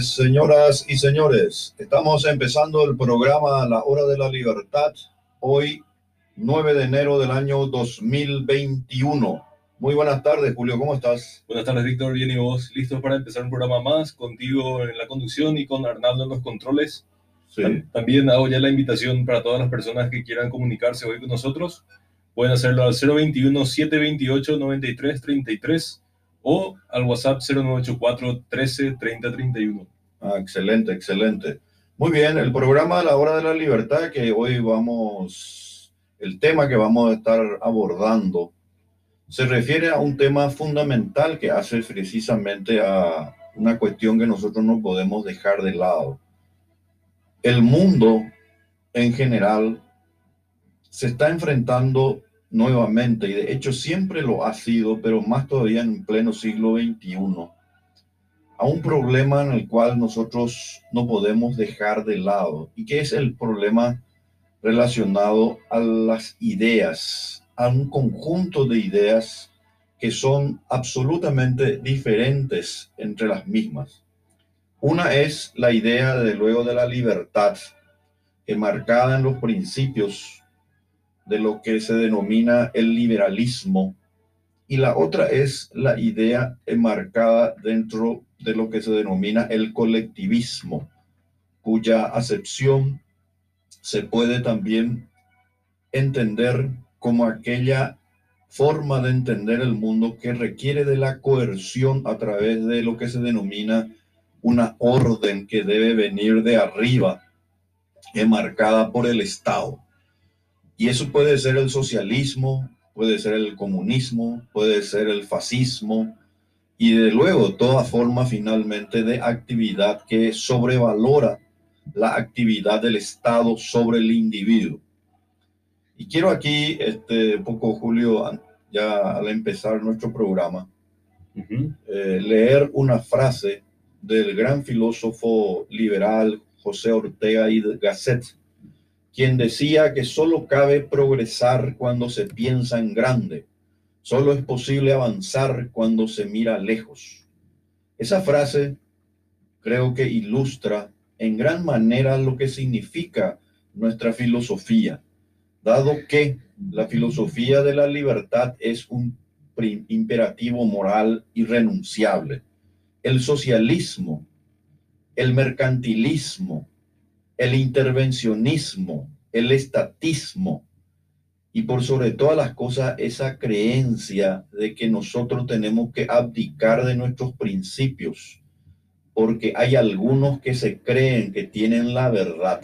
tardes, señoras y señores. Estamos empezando el programa La Hora de la Libertad, hoy 9 de enero del año 2021. Muy buenas tardes, Julio, ¿cómo estás? Buenas tardes, Víctor, bien y vos, listos para empezar un programa más, contigo en la conducción y con Arnaldo en los controles. Sí. También hago ya la invitación para todas las personas que quieran comunicarse hoy con nosotros. Pueden hacerlo al 021-728-9333 o al WhatsApp 0984 13 30 31. Ah, excelente, excelente. Muy bien, el programa La Hora de la Libertad que hoy vamos, el tema que vamos a estar abordando se refiere a un tema fundamental que hace precisamente a una cuestión que nosotros no podemos dejar de lado. El mundo en general se está enfrentando nuevamente, y de hecho siempre lo ha sido, pero más todavía en pleno siglo XXI, a un problema en el cual nosotros no podemos dejar de lado, y que es el problema relacionado a las ideas, a un conjunto de ideas que son absolutamente diferentes entre las mismas. Una es la idea, de luego, de la libertad, enmarcada en los principios de lo que se denomina el liberalismo, y la otra es la idea enmarcada dentro de lo que se denomina el colectivismo, cuya acepción se puede también entender como aquella forma de entender el mundo que requiere de la coerción a través de lo que se denomina una orden que debe venir de arriba, enmarcada por el Estado. Y eso puede ser el socialismo, puede ser el comunismo, puede ser el fascismo y de luego toda forma finalmente de actividad que sobrevalora la actividad del Estado sobre el individuo. Y quiero aquí, este poco Julio, ya al empezar nuestro programa, uh -huh. eh, leer una frase del gran filósofo liberal José Ortega y Gasset, quien decía que solo cabe progresar cuando se piensa en grande, solo es posible avanzar cuando se mira lejos. Esa frase creo que ilustra en gran manera lo que significa nuestra filosofía, dado que la filosofía de la libertad es un imperativo moral irrenunciable. El socialismo, el mercantilismo, el intervencionismo, el estatismo y por sobre todas las cosas esa creencia de que nosotros tenemos que abdicar de nuestros principios porque hay algunos que se creen que tienen la verdad.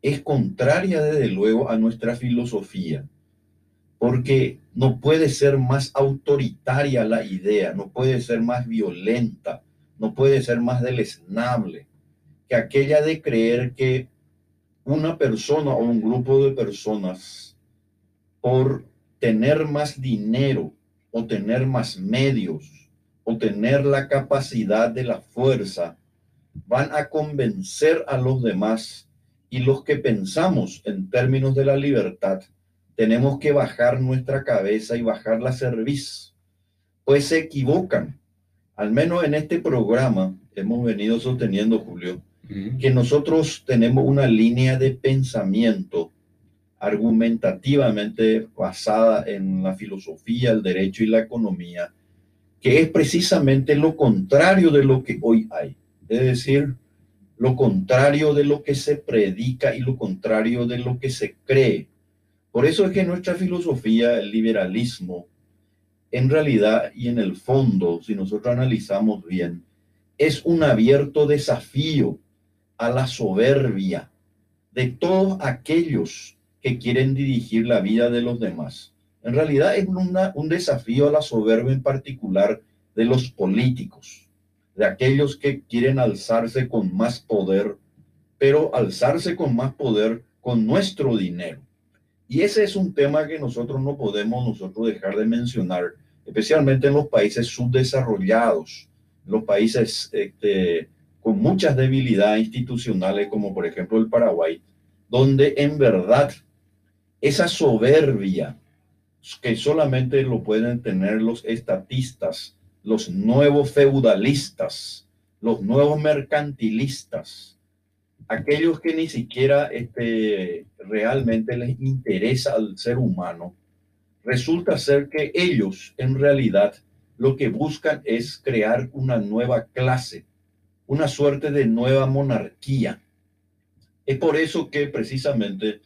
Es contraria desde luego a nuestra filosofía porque no puede ser más autoritaria la idea, no puede ser más violenta, no puede ser más deleznable que aquella de creer que una persona o un grupo de personas, por tener más dinero o tener más medios o tener la capacidad de la fuerza, van a convencer a los demás y los que pensamos en términos de la libertad, tenemos que bajar nuestra cabeza y bajar la cerviz, pues se equivocan. Al menos en este programa hemos venido sosteniendo, Julio, que nosotros tenemos una línea de pensamiento argumentativamente basada en la filosofía, el derecho y la economía, que es precisamente lo contrario de lo que hoy hay. Es decir, lo contrario de lo que se predica y lo contrario de lo que se cree. Por eso es que nuestra filosofía, el liberalismo, en realidad y en el fondo, si nosotros analizamos bien, es un abierto desafío a la soberbia de todos aquellos que quieren dirigir la vida de los demás. En realidad es un desafío a la soberbia en particular de los políticos, de aquellos que quieren alzarse con más poder, pero alzarse con más poder con nuestro dinero. Y ese es un tema que nosotros no podemos nosotros dejar de mencionar, especialmente en los países subdesarrollados, los países este, con muchas debilidades institucionales, como por ejemplo el Paraguay, donde en verdad esa soberbia que solamente lo pueden tener los estatistas, los nuevos feudalistas, los nuevos mercantilistas, aquellos que ni siquiera este, realmente les interesa al ser humano, resulta ser que ellos en realidad lo que buscan es crear una nueva clase, una suerte de nueva monarquía. Es por eso que precisamente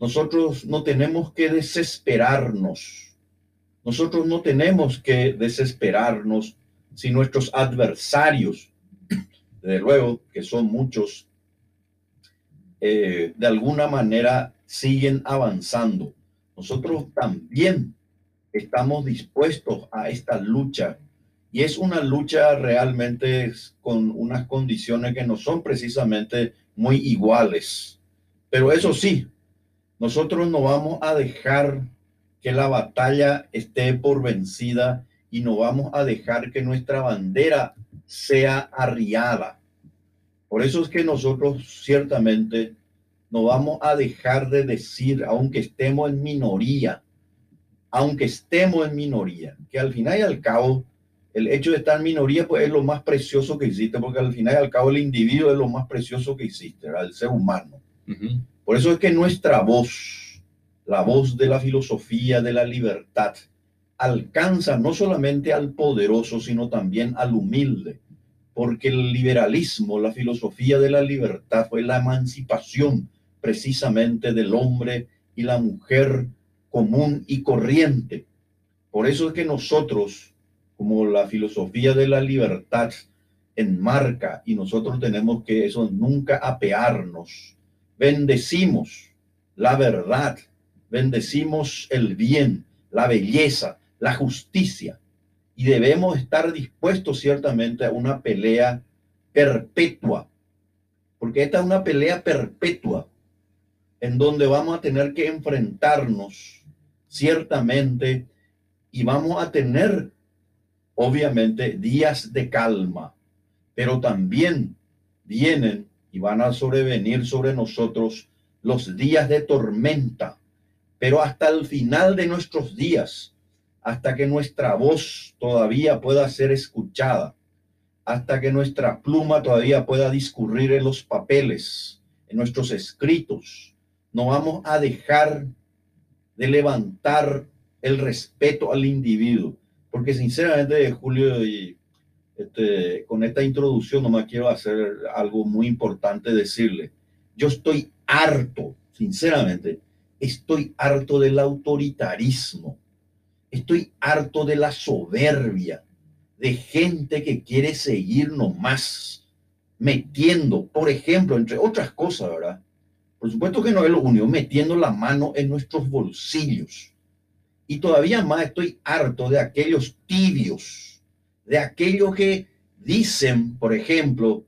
nosotros no tenemos que desesperarnos. Nosotros no tenemos que desesperarnos si nuestros adversarios, desde luego que son muchos, eh, de alguna manera siguen avanzando. Nosotros también estamos dispuestos a esta lucha y es una lucha realmente con unas condiciones que no son precisamente muy iguales. Pero eso sí, nosotros no vamos a dejar que la batalla esté por vencida y no vamos a dejar que nuestra bandera sea arriada. Por eso es que nosotros ciertamente no vamos a dejar de decir, aunque estemos en minoría, aunque estemos en minoría, que al final y al cabo, el hecho de estar en minoría pues es lo más precioso que existe, porque al final y al cabo el individuo es lo más precioso que existe, el ser humano. Por eso es que nuestra voz, la voz de la filosofía de la libertad, alcanza no solamente al poderoso, sino también al humilde, porque el liberalismo, la filosofía de la libertad fue la emancipación precisamente del hombre y la mujer común y corriente. Por eso es que nosotros, como la filosofía de la libertad enmarca, y nosotros tenemos que eso nunca apearnos, bendecimos la verdad, bendecimos el bien, la belleza, la justicia, y debemos estar dispuestos ciertamente a una pelea perpetua, porque esta es una pelea perpetua en donde vamos a tener que enfrentarnos ciertamente y vamos a tener obviamente días de calma, pero también vienen y van a sobrevenir sobre nosotros los días de tormenta, pero hasta el final de nuestros días, hasta que nuestra voz todavía pueda ser escuchada, hasta que nuestra pluma todavía pueda discurrir en los papeles, en nuestros escritos, no vamos a dejar de levantar el respeto al individuo. Porque sinceramente, Julio, y este, con esta introducción nomás quiero hacer algo muy importante, decirle, yo estoy harto, sinceramente, estoy harto del autoritarismo, estoy harto de la soberbia, de gente que quiere seguir nomás metiendo, por ejemplo, entre otras cosas, ¿verdad? Por supuesto que no es lo único, metiendo la mano en nuestros bolsillos. Y todavía más estoy harto de aquellos tibios, de aquellos que dicen, por ejemplo,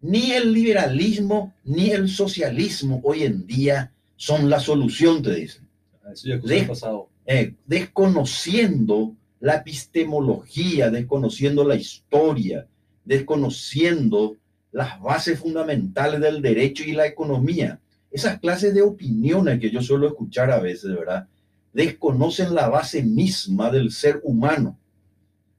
ni el liberalismo ni el socialismo hoy en día son la solución, te dicen. Eso ya pasado. Eh, desconociendo la epistemología, desconociendo la historia, desconociendo las bases fundamentales del derecho y la economía esas clases de opiniones que yo suelo escuchar a veces, ¿verdad? Desconocen la base misma del ser humano.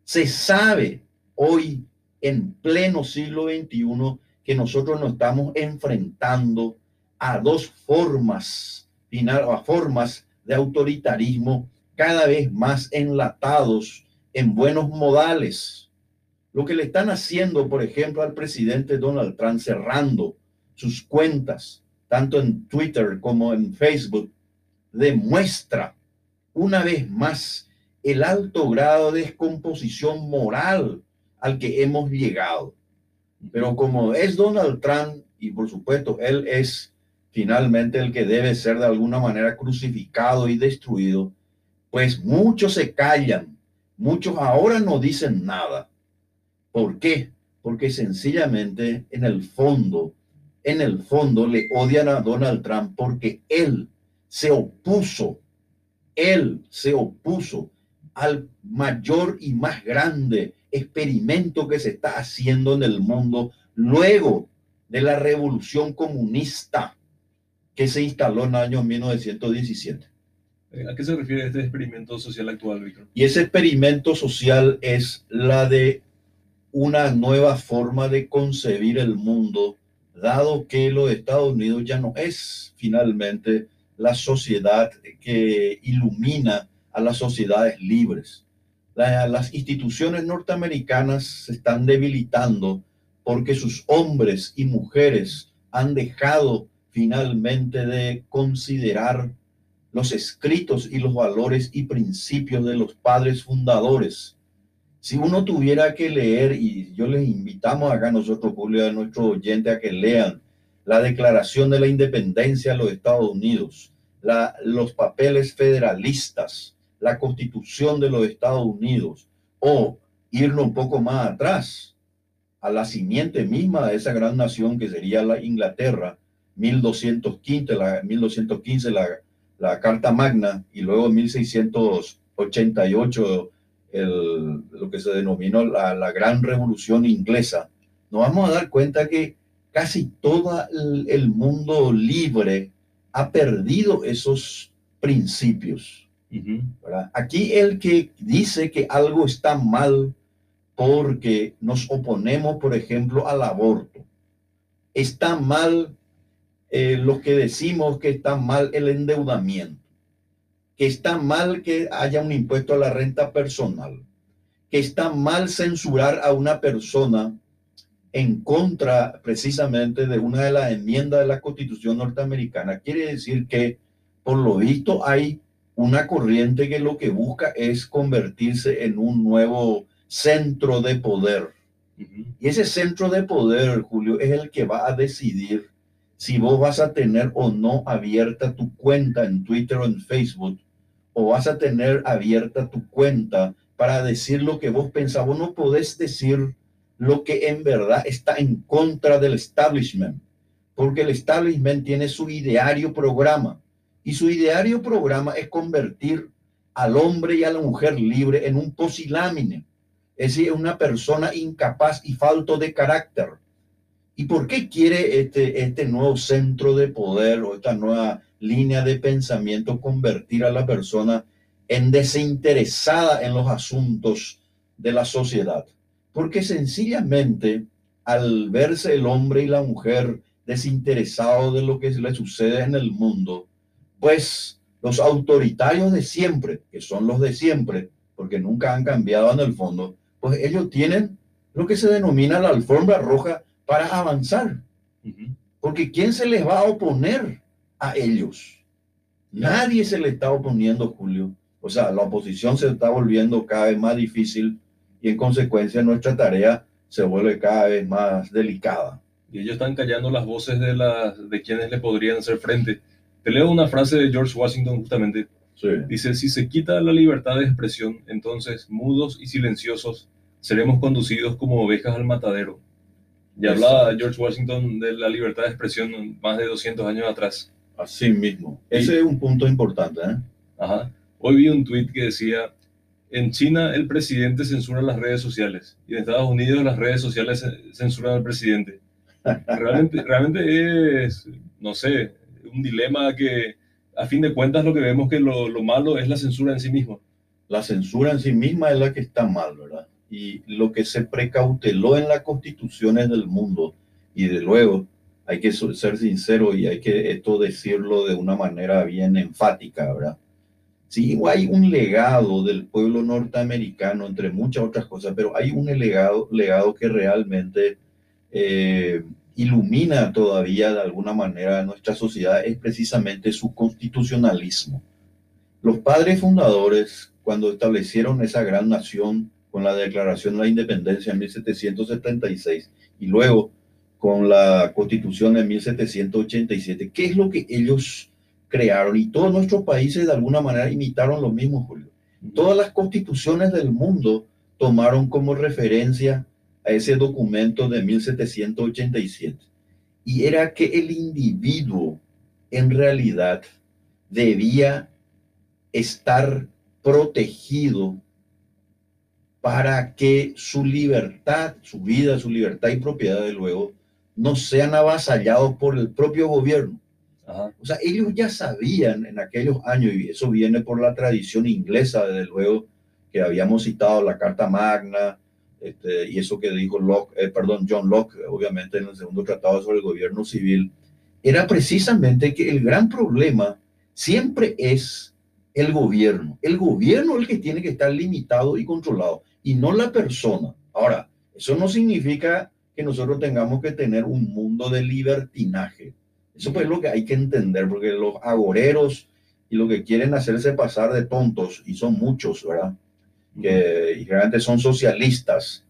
Se sabe hoy, en pleno siglo XXI, que nosotros nos estamos enfrentando a dos formas, a formas de autoritarismo cada vez más enlatados en buenos modales. Lo que le están haciendo, por ejemplo, al presidente Donald Trump cerrando sus cuentas, tanto en Twitter como en Facebook, demuestra una vez más el alto grado de descomposición moral al que hemos llegado. Pero como es Donald Trump, y por supuesto él es finalmente el que debe ser de alguna manera crucificado y destruido, pues muchos se callan, muchos ahora no dicen nada. ¿Por qué? Porque sencillamente en el fondo en el fondo le odian a Donald Trump porque él se opuso, él se opuso al mayor y más grande experimento que se está haciendo en el mundo luego de la revolución comunista que se instaló en el año 1917. ¿A qué se refiere este experimento social actual, Víctor? Y ese experimento social es la de una nueva forma de concebir el mundo, dado que los Estados Unidos ya no es finalmente la sociedad que ilumina a las sociedades libres. las instituciones norteamericanas se están debilitando porque sus hombres y mujeres han dejado finalmente de considerar los escritos y los valores y principios de los padres fundadores. Si uno tuviera que leer, y yo les invitamos acá nosotros, Julio, a nuestro oyente a que lean la Declaración de la Independencia de los Estados Unidos, la, los papeles federalistas, la Constitución de los Estados Unidos, o irnos un poco más atrás, a la simiente misma de esa gran nación que sería la Inglaterra, 1215, la, 1215 la, Carta Magna y luego 1688 el, lo que se denominó la, la, Gran Revolución Inglesa, nos vamos a dar cuenta que casi todo el, mundo libre ha perdido esos principios. Aquí el que dice que algo está mal porque nos oponemos, por ejemplo, al aborto, está mal eh, lo que decimos que está mal el endeudamiento, que está mal que haya un impuesto a la renta personal, que está mal censurar a una persona en contra precisamente de una de las enmiendas de la Constitución norteamericana. Quiere decir que, por lo visto, hay una corriente que lo que busca es convertirse en un nuevo centro de poder. Y ese centro de poder, Julio, es el que va a decidir si vos vas a tener o no abierta tu cuenta en Twitter o en Facebook, o vas a tener abierta tu cuenta para decir lo que vos pensás. Vos no podés decir lo que en verdad está en contra del establishment, porque el establishment tiene su ideario programa y su ideario programa es convertir al hombre y a la mujer libre en un posilámine, es decir, una persona incapaz y falto de carácter ¿Y por qué quiere este, este nuevo centro de poder o esta nueva línea de pensamiento convertir a la persona en desinteresada en los asuntos de la sociedad? Porque sencillamente al verse el hombre y la mujer desinteresados de lo que le sucede en el mundo, pues los autoritarios de siempre, que son los de siempre, porque nunca han cambiado en el fondo, pues ellos tienen lo que se denomina la alfombra roja para avanzar. Porque ¿quién se les va a oponer a ellos? Nadie se le está oponiendo, Julio. O sea, la oposición se está volviendo cada vez más difícil y en consecuencia nuestra tarea se vuelve cada vez más delicada. Y ellos están callando las voces de, las, de quienes le podrían hacer frente. Te leo una frase de George Washington justamente. Dice, si se quita la libertad de expresión, entonces mudos y silenciosos seremos conducidos como ovejas al matadero. Ya hablaba George Washington de la libertad de expresión más de 200 años atrás. Así mismo. Ese es un punto importante. ¿eh? Ajá. Hoy vi un tweet que decía, en China el presidente censura las redes sociales y en Estados Unidos las redes sociales censuran al presidente. Realmente, realmente es, no sé, un dilema que a fin de cuentas lo que vemos que lo, lo malo es la censura en sí misma. La censura en sí misma es la que está mal, ¿verdad? y lo que se precauteló en las constituciones del mundo, y de luego hay que ser sincero y hay que esto decirlo de una manera bien enfática, ¿verdad? Sí, hay un legado del pueblo norteamericano, entre muchas otras cosas, pero hay un legado, legado que realmente eh, ilumina todavía de alguna manera nuestra sociedad, es precisamente su constitucionalismo. Los padres fundadores, cuando establecieron esa gran nación, con la Declaración de la Independencia en 1776 y luego con la Constitución en 1787. ¿Qué es lo que ellos crearon? Y todos nuestros países de alguna manera imitaron lo mismo, Julio. Todas las constituciones del mundo tomaron como referencia a ese documento de 1787. Y era que el individuo en realidad debía estar protegido para que su libertad, su vida, su libertad y propiedad, de luego, no sean avasallados por el propio gobierno. O sea, ellos ya sabían en aquellos años, y eso viene por la tradición inglesa, desde luego, que habíamos citado la Carta Magna, Este, y eso que dijo Locke, eh, perdón, John Locke, obviamente en el segundo tratado sobre el gobierno civil, era precisamente que el gran problema siempre es el gobierno. El gobierno es el que tiene que estar limitado y controlado y no la persona. Ahora, eso no significa que nosotros tengamos que tener un mundo de libertinaje. Eso es lo que hay que entender, porque los agoreros y lo que quieren hacerse pasar de tontos, y son muchos, ¿verdad? Que realmente son socialistas.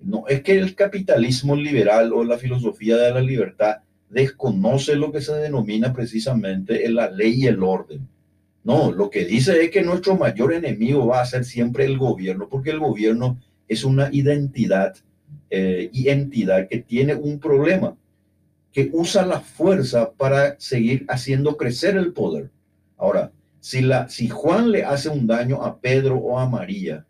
No, es que el capitalismo liberal o la filosofía de la libertad desconoce lo que se denomina precisamente la ley y el orden. No, lo que dice es que nuestro mayor enemigo va a ser siempre el gobierno, porque el gobierno es una identidad eh, y entidad que tiene un problema, que usa la fuerza para seguir haciendo crecer el poder. Ahora, si, la, si Juan le hace un daño a Pedro o a María,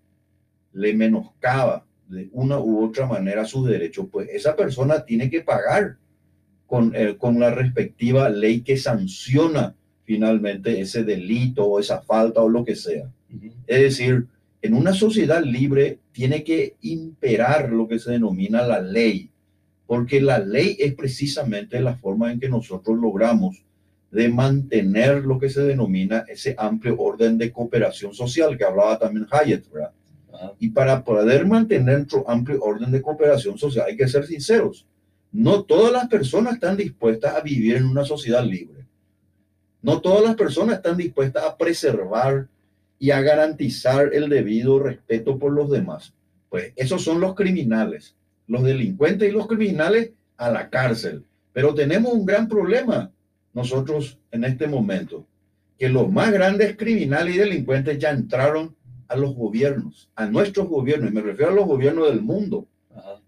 le menoscaba de una u otra manera sus derechos, pues esa persona tiene que pagar con, eh, con la respectiva ley que sanciona finalmente ese delito o esa falta o lo que sea. Es decir, en una sociedad libre tiene que imperar lo que se denomina la ley, porque la ley es precisamente la forma en que nosotros logramos de mantener lo que se denomina ese amplio orden de cooperación social que hablaba también Hayek, ¿verdad? Y para poder mantener nuestro amplio orden de cooperación social hay que ser sinceros. No todas las personas están dispuestas a vivir en una sociedad libre. No todas las personas están dispuestas a preservar y a garantizar el debido respeto por los demás. Pues esos son los criminales, los delincuentes y los criminales a la cárcel. Pero tenemos un gran problema nosotros en este momento, que los más grandes criminales y delincuentes ya entraron a los gobiernos, a nuestros gobiernos, y me refiero a los gobiernos del mundo,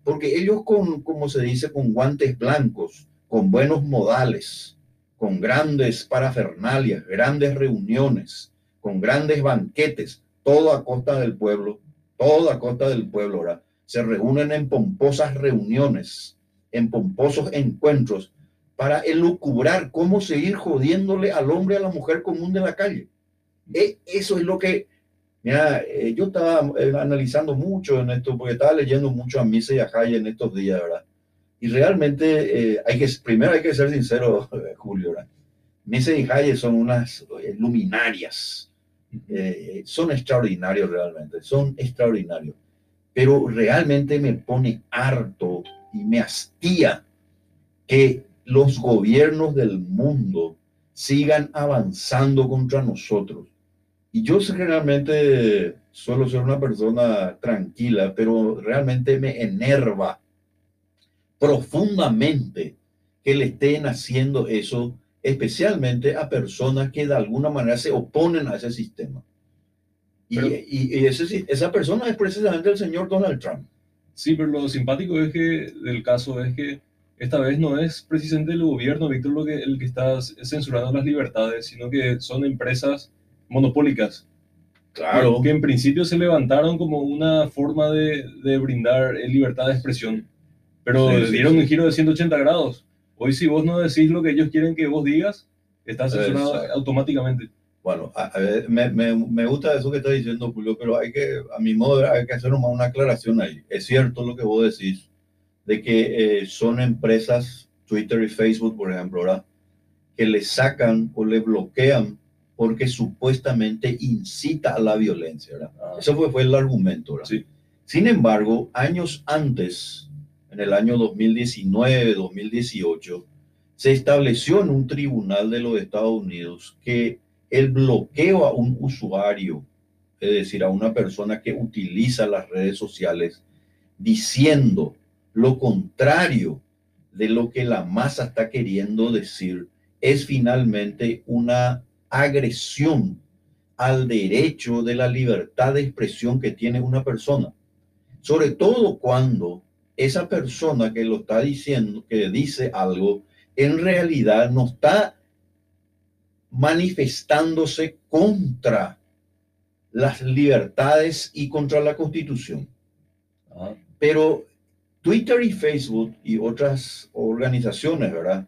porque ellos con, como se dice, con guantes blancos, con buenos modales, con grandes parafernalias, grandes reuniones, con grandes banquetes, todo a costa del pueblo, todo a costa del pueblo, ahora se reúnen en pomposas reuniones, en pomposos encuentros para elucubrar cómo seguir jodiéndole al hombre, a la mujer común de la calle. E, eso es lo que, mira, eh, yo estaba eh, analizando mucho en esto, porque estaba leyendo mucho a Misa y a Jaya en estos días, ¿verdad? Y realmente eh, hay que, primero hay que ser sincero, Julio, ¿verdad? Misa y Jaya son unas luminarias, son extraordinarios realmente, son extraordinarios, pero realmente me pone harto y me hastía que los gobiernos del mundo sigan avanzando contra nosotros. Y yo realmente suelo ser una persona tranquila, pero realmente me enerva profundamente que le estén haciendo eso, especialmente a personas que de alguna manera se oponen a ese sistema. Y, esa persona es precisamente el señor Donald Trump. Sí, pero lo simpático es que del caso es que esta vez no es precisamente el gobierno, Víctor, lo que, el que está censurando las libertades, sino que son empresas monopólicas. Claro. Que en principio se levantaron como una forma de, de brindar libertad de expresión, pero dieron un giro de 180 grados. Hoy si vos no decís lo que ellos quieren que vos digas, estás censurado automáticamente. Bueno, me, me, me, gusta eso que estás diciendo, Julio, pero hay que, a mi modo, hay que hacer una aclaración ahí. Es cierto lo que vos decís, de que eh, son empresas, Twitter y Facebook, por ejemplo, ¿verdad? que le sacan o le bloquean porque supuestamente incita a la violencia. ¿verdad? Ah. Eso fue, fue el argumento. ¿verdad? Sí. Sin embargo, años antes, en el año 2019, 2018, se estableció en un tribunal de los Estados Unidos que el bloqueo a un usuario, es decir, a una persona que utiliza las redes sociales, diciendo lo contrario de lo que la masa está queriendo decir es finalmente una agresión al derecho de la libertad de expresión que tiene una persona. Sobre todo cuando esa persona que lo está diciendo, que dice algo, en realidad no está manifestándose contra las libertades y contra la constitución. Ah. Pero Twitter y Facebook y otras organizaciones, ¿verdad?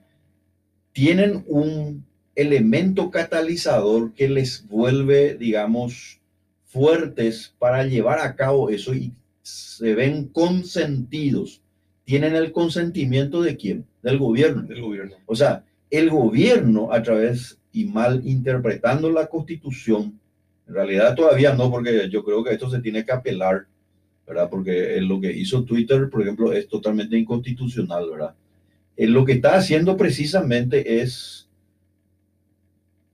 Tienen un elemento catalizador que les vuelve, digamos, fuertes para llevar a cabo eso y se ven consentidos. ¿Tienen el consentimiento de quién? Del gobierno. Del gobierno. O sea, el gobierno a través y mal interpretando la constitución, en realidad todavía no, porque yo creo que esto se tiene que apelar, ¿verdad? Porque lo que hizo Twitter, por ejemplo, es totalmente inconstitucional, ¿verdad? Eh, lo que está haciendo precisamente es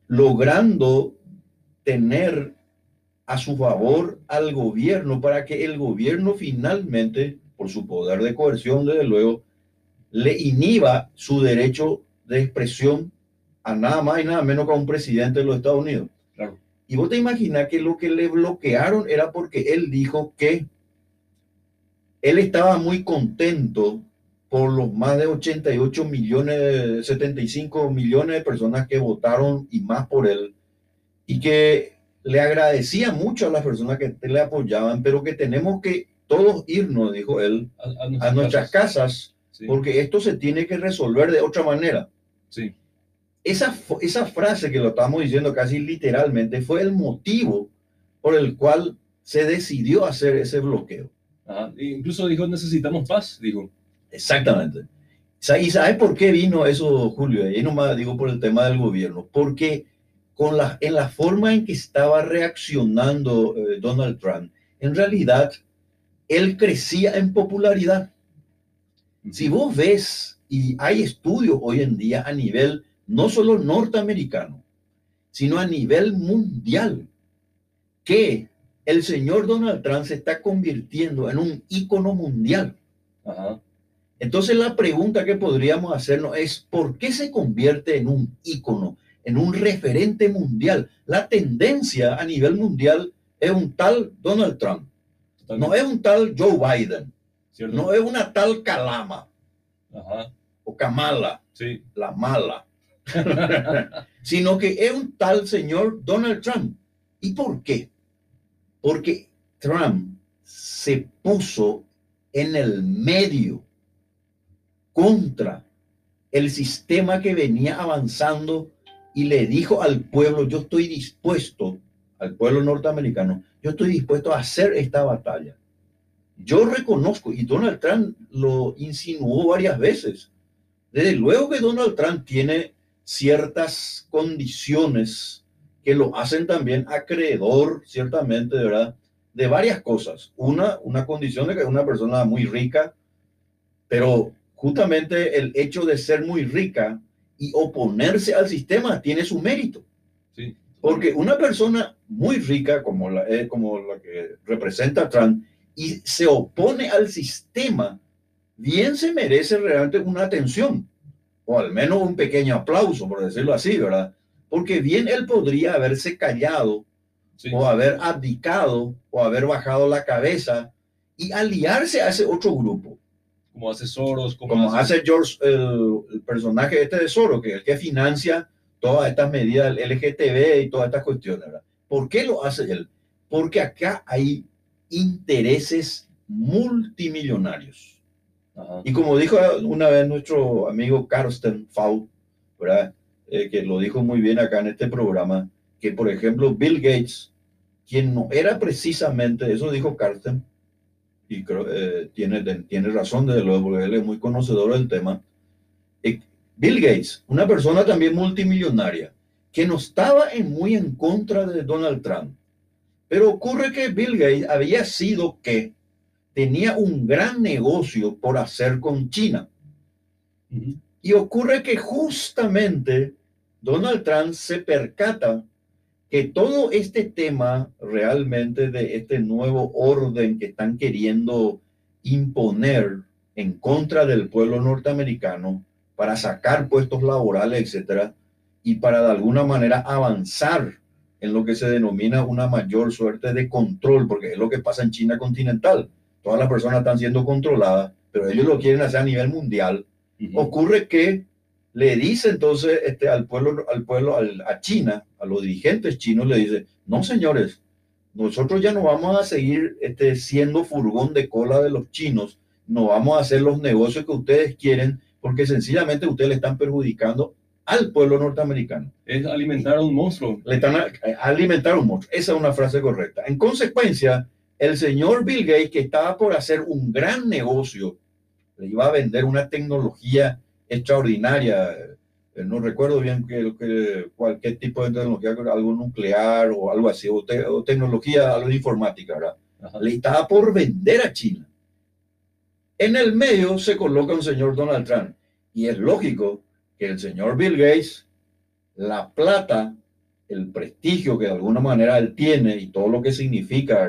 logrando tener a su favor al gobierno para que el gobierno finalmente, por su poder de coerción, desde luego, le inhiba su derecho de expresión a nada más y nada menos que a un presidente de los Estados Unidos. Claro. Y vos te imaginas que lo que le bloquearon era porque él dijo que él estaba muy contento por los más de 88 millones, 75 millones de personas que votaron y más por él, y que le agradecía mucho a las personas que le apoyaban, pero que tenemos que todos irnos, dijo él, a, nuestras, casas, porque esto se tiene que resolver de otra manera. Sí. Esa, esa frase que lo estamos diciendo casi literalmente fue el motivo por el cual se decidió hacer ese bloqueo. Incluso dijo, necesitamos paz, dijo. Exactamente. ¿Y sabes por qué vino eso, Julio? Y nomás digo por el tema del gobierno. Porque con la, en la forma en que estaba reaccionando eh, Donald Trump, en realidad, él crecía en popularidad. Si vos ves, y hay estudios hoy en día a nivel no solo norteamericano, sino a nivel mundial, que el señor Donald Trump se está convirtiendo en un ícono mundial. Ajá. Entonces la pregunta que podríamos hacernos es, ¿por qué se convierte en un ícono, en un referente mundial? La tendencia a nivel mundial es un tal Donald Trump, no es un tal Joe Biden, no es una tal Calama o Kamala, sí. la mala, sino que es un tal señor Donald Trump. ¿Y por qué? Porque Trump se puso en el medio contra el sistema que venía avanzando y le dijo al pueblo, yo estoy dispuesto, al pueblo norteamericano, yo estoy dispuesto a hacer esta batalla. Yo reconozco, y Donald Trump lo insinuó varias veces, desde luego que Donald Trump tiene ciertas condiciones que lo hacen también acreedor, ciertamente, ¿verdad? De varias cosas. Una, una condición de que es una persona muy rica, pero justamente el hecho de ser muy rica y oponerse al sistema tiene su mérito. Sí. Porque una persona muy rica, como la, eh, como la que representa Trump, y se opone al sistema, bien se merece realmente una atención, o al menos un pequeño aplauso, por decirlo así, ¿verdad? Porque bien él podría haberse callado, o haber abdicado, o haber bajado la cabeza y aliarse a ese otro grupo como asesoros, como, hace, George, el, personaje este de Soros, que es el que financia todas estas medidas del LGTB y todas estas cuestiones. ¿verdad? ¿Por qué lo hace él? Porque acá hay intereses multimillonarios. Y como dijo una vez nuestro amigo Carsten Fau. Eh, que lo dijo muy bien acá en este programa, que por ejemplo Bill Gates, quien no era precisamente, eso dijo Carsten, y creo eh, tiene, tiene razón desde luego, porque él es muy conocedor del tema. Eh, Bill Gates, una persona también multimillonaria, que no estaba muy en contra de Donald Trump. Pero ocurre que Bill Gates había sido que tenía un gran negocio por hacer con China. Y ocurre que justamente Donald Trump se percata que todo este tema realmente de este nuevo orden que están queriendo imponer en contra del pueblo norteamericano para sacar puestos laborales, etcétera, y para de alguna manera avanzar en lo que se denomina una mayor suerte de control, porque es lo que pasa en China continental. Todas las personas están siendo controladas, pero ellos lo quieren hacer a nivel mundial. Ocurre que le dice entonces este, al pueblo, al pueblo a China, a los dirigentes chinos, le dice, no señores, nosotros ya no vamos a seguir este, siendo furgón de cola de los chinos, no vamos a hacer los negocios que ustedes quieren, porque sencillamente ustedes le están perjudicando al pueblo norteamericano. Es alimentar a un monstruo. Le están a, alimentar a un monstruo. Esa es una frase correcta. En consecuencia, el señor Bill Gates, que estaba por hacer un gran negocio, le iba a vender una tecnología extraordinaria, eh, no recuerdo bien que, que, cualquier tipo de tecnología, algo nuclear o algo así, o, tecnología, algo de informática, ¿verdad? Le estaba por vender a China. En el medio se coloca un señor Donald Trump. Y es lógico que el señor Bill Gates, la plata, el prestigio que de alguna manera él tiene y todo lo que significa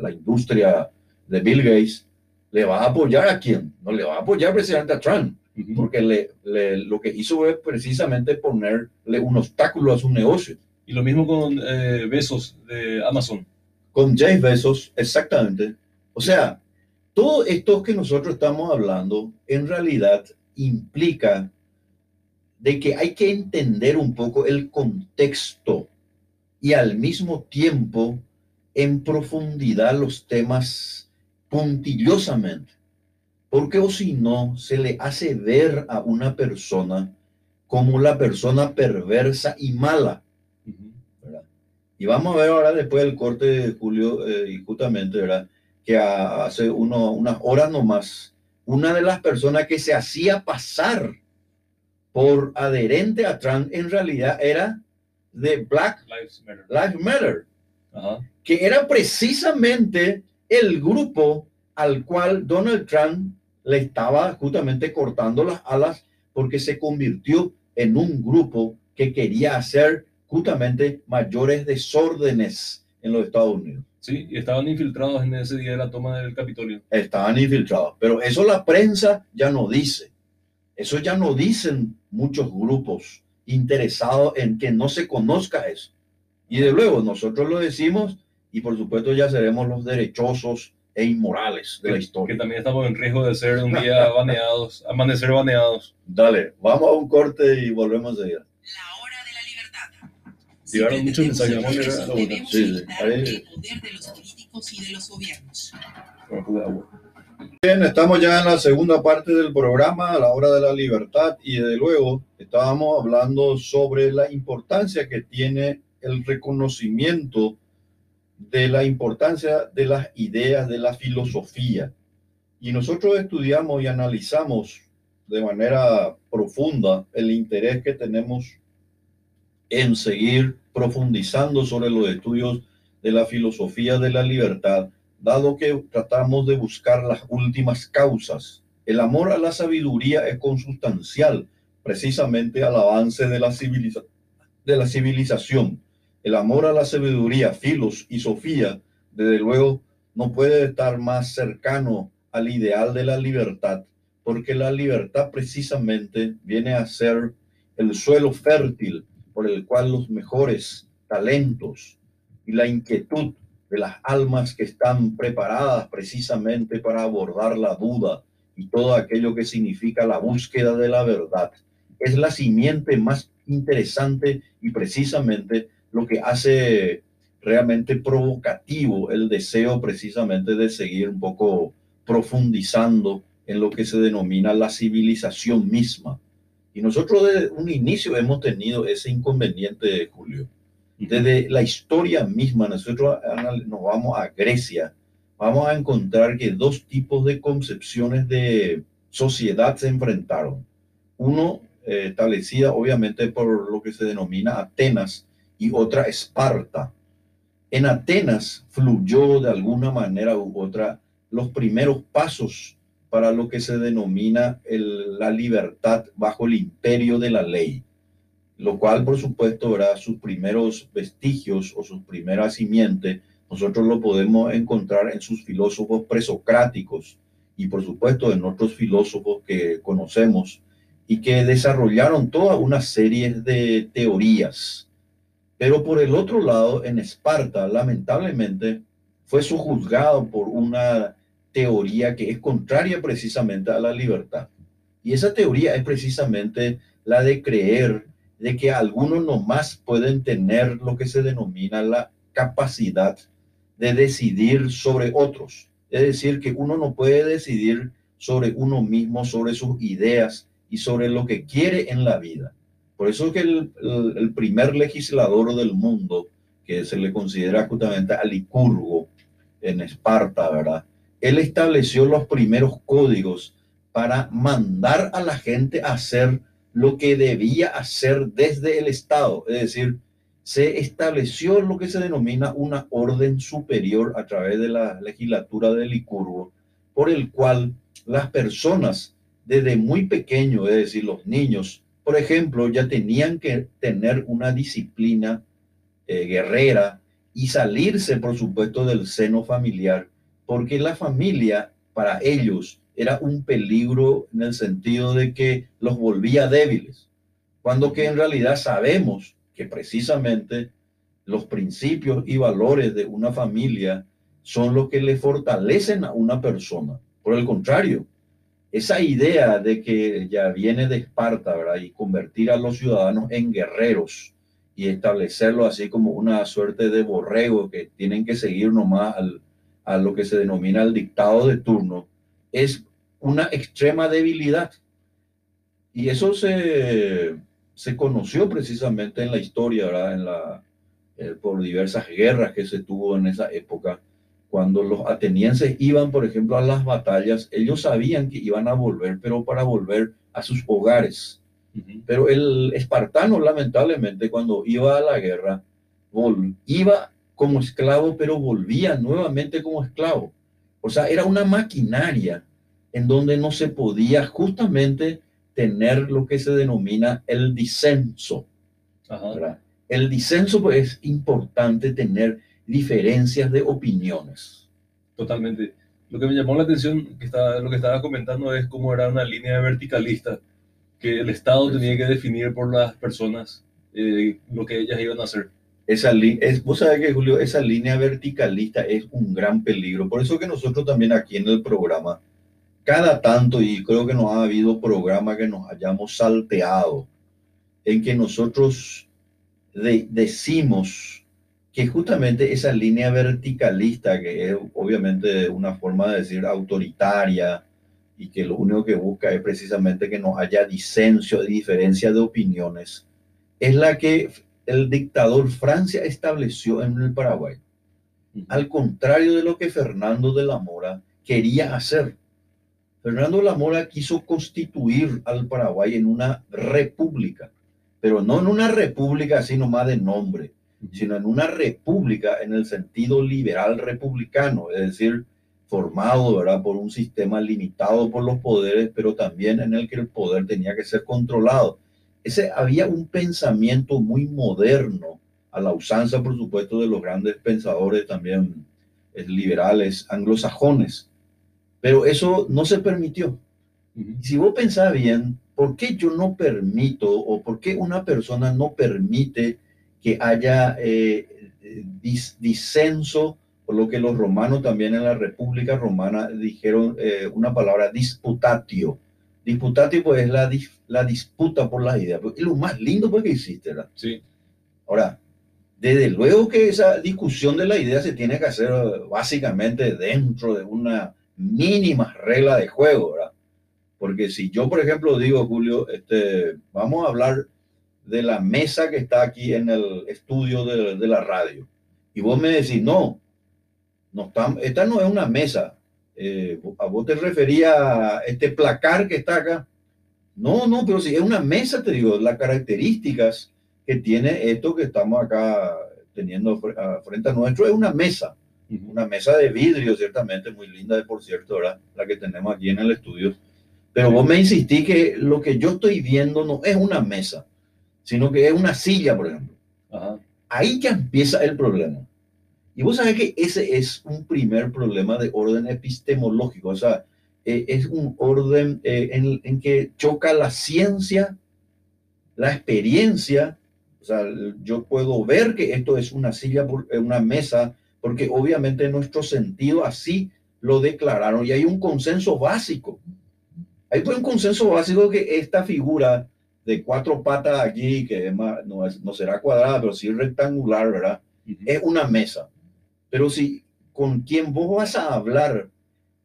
la, industria de Bill Gates, le va a apoyar a quién? No le va a apoyar precisamente a Trump, porque le, lo que hizo es precisamente ponerle un obstáculo a su negocio. Y lo mismo con eh, Besos de Amazon. Con Jeff Bezos, exactamente. O sea, todo esto que nosotros estamos hablando en realidad implica de que hay que entender un poco el contexto y al mismo tiempo en profundidad los temas puntillosamente. Porque o si no, se le hace ver a una persona como la persona perversa y mala. Y vamos a ver ahora después del corte de Julio, eh, y justamente, ¿verdad? que hace uno, unas horas nomás, una de las personas que se hacía pasar por adherente a Trump en realidad era de Black Lives Matter, que era precisamente el grupo al cual Donald Trump le estaba justamente cortando las alas porque se convirtió en un grupo que quería hacer justamente mayores desórdenes en los Estados Unidos. Sí, y estaban infiltrados en ese día de la toma del Capitolio. Estaban infiltrados, pero eso la prensa ya no dice. Eso ya no dicen muchos grupos interesados en que no se conozca eso. Y de luego nosotros lo decimos y por supuesto ya seremos los derechosos e inmorales de la historia. Que también estamos en riesgo de ser un día baneados, amanecer baneados. Dale, vamos a un corte y volvemos a ir. Llegaron muchos mensajes. Sí, sí. El poder de los políticos y de los gobiernos. Bien, estamos ya en la segunda parte del programa, a la hora de la libertad, y de luego estábamos hablando sobre la importancia que tiene el reconocimiento de la importancia de las ideas de la filosofía. Y nosotros estudiamos y analizamos de manera profunda el interés que tenemos en seguir profundizando sobre los estudios de la filosofía de la libertad, dado que tratamos de buscar las últimas causas. El amor a la sabiduría es consustancial precisamente al avance de la, civilización. El amor a la sabiduría, filos y sofía, desde luego, no puede estar más cercano al ideal de la libertad, porque la libertad precisamente viene a ser el suelo fértil por el cual los mejores talentos y la inquietud de las almas que están preparadas precisamente para abordar la duda y todo aquello que significa la búsqueda de la verdad. Es la simiente más interesante y precisamente lo que hace realmente provocativo el deseo precisamente de seguir un poco profundizando en lo que se denomina la civilización misma. Y nosotros desde un inicio hemos tenido ese inconveniente, Julio. Desde la historia misma, nosotros nos vamos a Grecia, vamos a encontrar que dos tipos de concepciones de sociedad se enfrentaron. Uno eh, establecida obviamente por lo que se denomina Atenas y otra Esparta. En Atenas fluyó de alguna manera u otra los primeros pasos para lo que se denomina la libertad bajo el imperio de la ley, lo cual por supuesto era sus primeros vestigios o sus primeras simientes, nosotros lo podemos encontrar en sus filósofos presocráticos y por supuesto en otros filósofos que conocemos y que desarrollaron toda una serie de teorías. Pero por el otro lado, en Esparta, lamentablemente, fue sojuzgado por una teoría que es contraria precisamente a la libertad. Y esa teoría es precisamente la de creer de que algunos nomás pueden tener lo que se denomina la capacidad de decidir sobre otros. Es decir, que uno no puede decidir sobre uno mismo, sobre sus ideas y sobre lo que quiere en la vida. Por eso que el, primer legislador del mundo, que se le considera justamente a Licurgo, en Esparta, ¿verdad? Él estableció los primeros códigos para mandar a la gente a hacer lo que debía hacer desde el Estado, es decir, se estableció lo que se denomina una orden superior a través de la legislatura de Licurgo, por el cual las personas desde muy pequeño, es decir, los niños, por ejemplo, ya tenían que tener una disciplina eh, guerrera y salirse, por supuesto, del seno familiar, porque la familia para ellos era un peligro en el sentido de que los volvía débiles, cuando que en realidad sabemos que precisamente los principios y valores de una familia son los que le fortalecen a una persona. Por el contrario, esa idea de que ya viene de Esparta, ¿verdad? Y convertir a los ciudadanos en guerreros y establecerlo así como una suerte de borrego que tienen que seguir nomás a lo que se denomina el dictado de turno, es una extrema debilidad. Y eso se, se conoció precisamente en la historia, ¿verdad? En la, eh, por diversas guerras que se tuvo en esa época. Cuando los atenienses iban, por ejemplo, a las batallas, ellos sabían que iban a volver, pero para volver a sus hogares. Pero el espartano, lamentablemente, cuando iba a la guerra, iba como esclavo, pero volvía nuevamente como esclavo. O sea, era una maquinaria en donde no se podía justamente tener lo que se denomina el disenso. El disenso pues, es importante tener diferencias de opiniones. Totalmente. Lo que me llamó la atención, que está, lo que estaba comentando, es cómo era una línea verticalista, que el Estado tenía que definir por las personas eh, lo que ellas iban a hacer. Esa es, vos sabés que, Julio, esa línea verticalista es un gran peligro. Por eso que nosotros también aquí en el programa cada tanto, y creo que no ha habido programa que nos hayamos salteado, en que nosotros decimos que justamente esa línea verticalista, que es obviamente una forma de decir autoritaria, y que lo único que busca es precisamente que no haya disenso, diferencia de opiniones, es la que el dictador Francia estableció en el Paraguay. Al contrario de lo que Fernando de la Mora quería hacer. Fernando Lamora quiso constituir al Paraguay en una república, pero no en una república así nomás de nombre, sino en una república en el sentido liberal republicano, es decir, formado ¿verdad? por un sistema limitado por los poderes, pero también en el que el poder tenía que ser controlado. Ese había un pensamiento muy moderno, a la usanza, por supuesto, de los grandes pensadores también liberales anglosajones pero eso no se permitió. Si vos pensás bien, ¿por qué yo no permito o por qué una persona no permite que haya eh, disenso, por lo que los romanos también en la República Romana dijeron eh, una palabra disputatio? Disputatio pues es la, la disputa por las ideas. Es lo más lindo porque existe, ¿verdad? Sí. Ahora, desde luego que esa discusión de la idea se tiene que hacer básicamente dentro de una mínimas reglas de juego, ¿verdad? Porque si yo, por ejemplo, digo, Julio, este, vamos a hablar de la mesa que está aquí en el estudio de, la radio, y vos me decís, no, no está, esta no es una mesa, eh, a vos te refería este placar que está acá. No, no, pero si es una mesa, te digo, las características que tiene esto que estamos acá teniendo frente a nuestro es una mesa una mesa de vidrio, ciertamente, muy linda, por cierto, ¿verdad? la que tenemos aquí en el estudio. Pero vos me insistí que lo que yo estoy viendo no es una mesa, sino que es una silla, por ejemplo. Ahí ya empieza el problema. Y vos sabés que ese es un primer problema de orden epistemológico, o sea, eh, es un orden eh, en, en, que choca la ciencia, la experiencia, o sea, yo puedo ver que esto es una silla, eh, una mesa porque obviamente nuestro sentido así lo declararon y hay un consenso básico. Hay un consenso básico que esta figura de cuatro patas aquí, que no, es, no será cuadrada, pero sí rectangular, ¿verdad? Es una mesa. Pero si con quien vos vas a hablar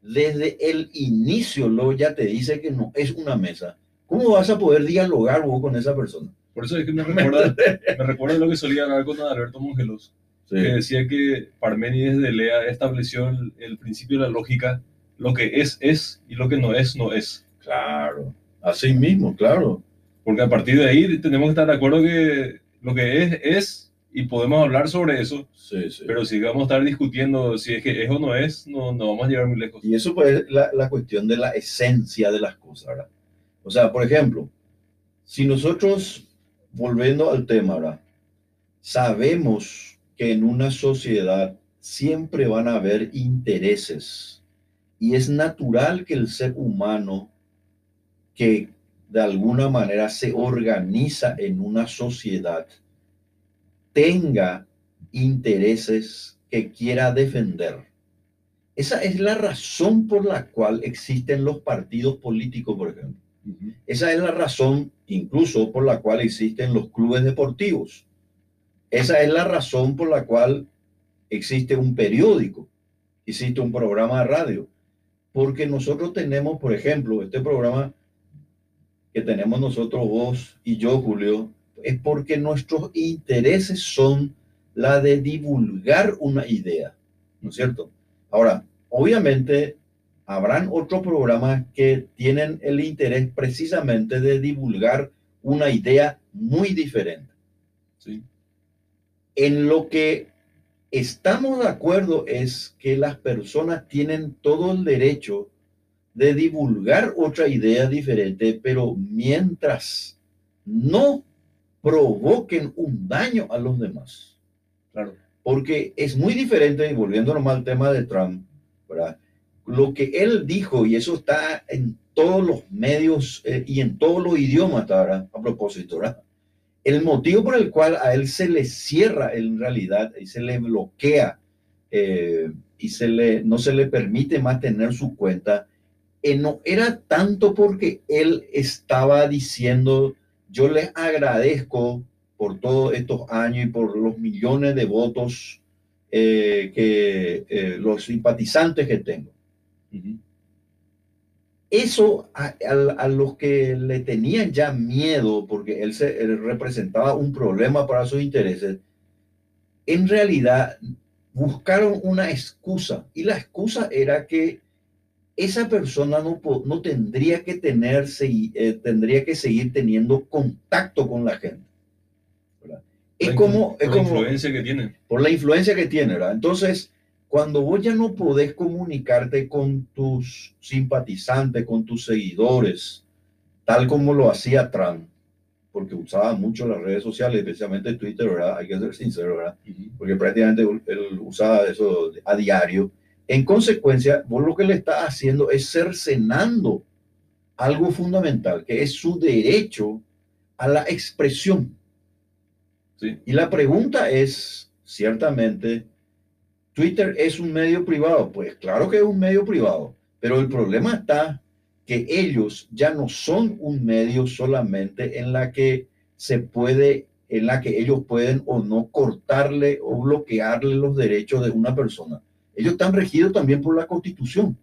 desde el inicio, lo ya te dice que no es una mesa, ¿cómo vas a poder dialogar vos con esa persona? Por eso es que me recuerda, me recuerda lo que solía hablar con Alberto Mongelos que decía que Parménides de Lea estableció el, principio de la lógica, lo que es, es, y lo que no es, no es. Claro, así mismo, claro. Porque a partir de ahí tenemos que estar de acuerdo que lo que es, es, y podemos hablar sobre eso. Sí, sí. Pero si vamos a estar discutiendo si es que es o no es, no, no vamos a llegar muy lejos. Y eso pues es la, la cuestión de la esencia de las cosas, ¿verdad? O sea, por ejemplo, si nosotros, volviendo al tema, ¿verdad? Sabemos que en una sociedad siempre van a haber intereses y es natural que el ser humano que de alguna manera se organiza en una sociedad tenga intereses que quiera defender. Esa es la razón por la cual existen los partidos políticos, por ejemplo. Esa es la razón incluso por la cual existen los clubes deportivos. Esa es la razón por la cual existe un periódico, existe un programa de radio. Porque nosotros tenemos, por ejemplo, este programa que tenemos nosotros, vos y yo, Julio, es porque nuestros intereses son la de divulgar una idea, ¿no es cierto? Ahora, obviamente, habrán otros programas que tienen el interés precisamente de divulgar una idea muy diferente. ¿sí? En lo que estamos de acuerdo es que las personas tienen todo el derecho de divulgar otra idea diferente, pero mientras no provoquen un daño a los demás. Claro. Porque es muy diferente, y volviendo al tema de Trump, ¿verdad? Lo que él dijo, y eso está en todos los medios eh, y en todos los idiomas, ¿verdad? a propósito, ¿verdad? El motivo por el cual a él se le cierra en realidad y se le bloquea eh, y se le, no se le permite más tener su cuenta eh, no era tanto porque él estaba diciendo, yo les agradezco por todos estos años y por los millones de votos eh, que los simpatizantes que tengo. Eso a, los que le tenían ya miedo porque él, se, él representaba un problema para sus intereses, en realidad buscaron una excusa y la excusa era que esa persona no, no tendría que tener, eh, tendría que seguir teniendo contacto con la gente. Es como, por la influencia que tiene. Por la influencia que tiene, ¿verdad? Entonces, cuando vos ya no podés comunicarte con tus simpatizantes, con tus seguidores, tal como lo hacía Trump, porque usaba mucho las redes sociales, especialmente Twitter, ¿verdad? Hay que ser sincero, ¿verdad? Porque prácticamente él usaba eso a diario en consecuencia, vos lo que le está haciendo es cercenando algo fundamental, que es su derecho a la expresión. Y la pregunta es, ciertamente, ¿Twitter es un medio privado? Pues claro que es un medio privado, pero el problema está que ellos ya no son un medio solamente en la que se puede, en la que ellos pueden o no cortarle o bloquearle los derechos de una persona ellos están regidos también por la constitución.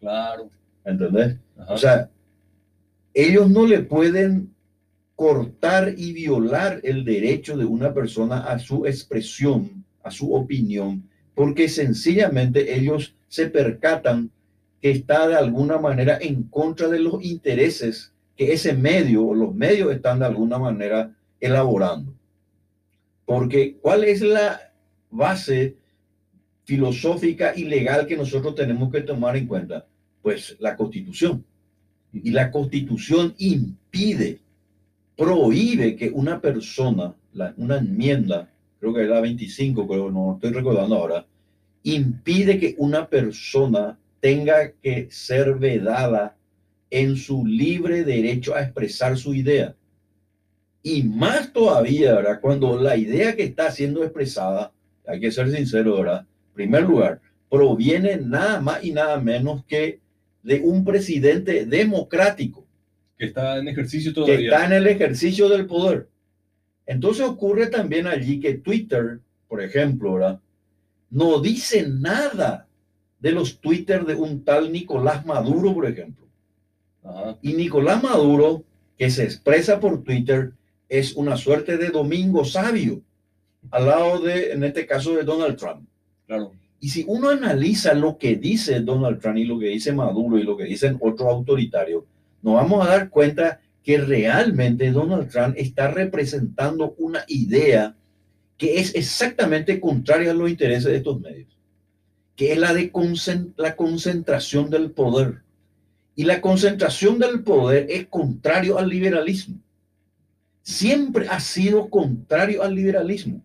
Claro. ¿Entendés? O sea, ellos no le pueden cortar y violar el derecho de una persona a su expresión, a su opinión, porque sencillamente ellos se percatan que está de alguna manera en contra de los intereses que ese medio o los medios están de alguna manera elaborando. Porque ¿cuál es la base filosófica y legal que nosotros tenemos que tomar en cuenta? Pues la constitución. Y la constitución impide, prohíbe que una persona, una enmienda, creo que es la 25, pero no estoy recordando ahora, impide que una persona tenga que ser vedada en su libre derecho a expresar su idea. Y más todavía, ¿verdad? Cuando la idea que está siendo expresada, hay que ser sincero, ¿verdad? primer lugar, proviene nada más y nada menos que de un presidente democrático. Que está en ejercicio todavía. Que está en el ejercicio del poder. Entonces ocurre también allí que Twitter, por ejemplo, no dice nada de los Twitter de un tal Nicolás Maduro, por ejemplo. Y Nicolás Maduro, que se expresa por Twitter, es una suerte de domingo sabio al lado de, en este caso, de Donald Trump. Claro. Y si uno analiza lo que dice Donald Trump y lo que dice Maduro y lo que dicen otros autoritarios, nos vamos a dar cuenta que realmente Donald Trump está representando una idea que es exactamente contraria a los intereses de estos medios, que es la de la concentración del poder. Y la concentración del poder es contrario al liberalismo. Siempre ha sido contrario al liberalismo.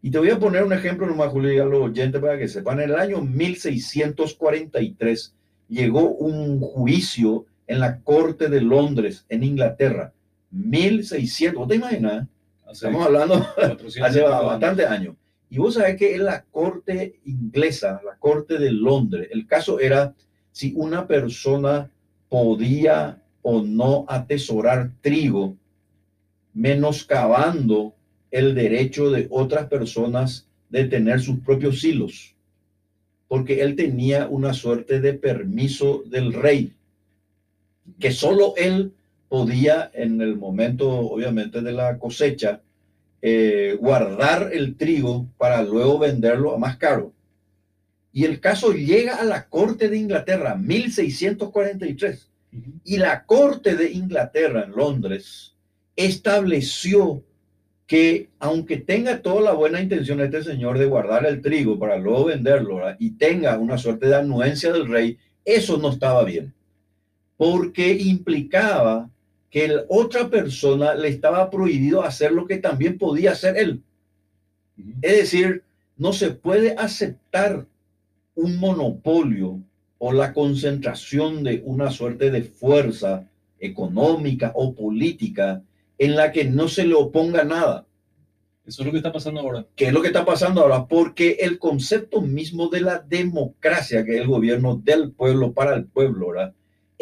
Y te voy a poner un ejemplo nomás, Julio, a los oyentes para que sepan. En el año 1643 llegó un juicio en la Corte de Londres, en Inglaterra. 1600, ¿te imaginas? Estamos hablando hace bastante años. Y vos sabés que en la Corte inglesa, la Corte de Londres, el caso era si una persona podía o no atesorar trigo, menoscabando el derecho de otras personas de tener sus propios silos, porque él tenía una suerte de permiso del rey, que solo él podía en el momento, obviamente, de la cosecha, eh, guardar el trigo para luego venderlo a más caro. Y el caso llega a la Corte de Inglaterra, 1643. Y la Corte de Inglaterra en Londres estableció que aunque tenga toda la buena intención este señor de guardar el trigo para luego venderlo y tenga una suerte de anuencia del rey, eso no estaba bien, porque implicaba que la otra persona le estaba prohibido hacer lo que también podía hacer él. Es decir, no se puede aceptar un monopolio o la concentración de una suerte de fuerza económica o política en la que no se le oponga nada. Eso es lo que está pasando ahora. ¿Qué es lo que está pasando ahora? Porque el concepto mismo de la democracia, que es el gobierno del pueblo para el pueblo, ¿verdad?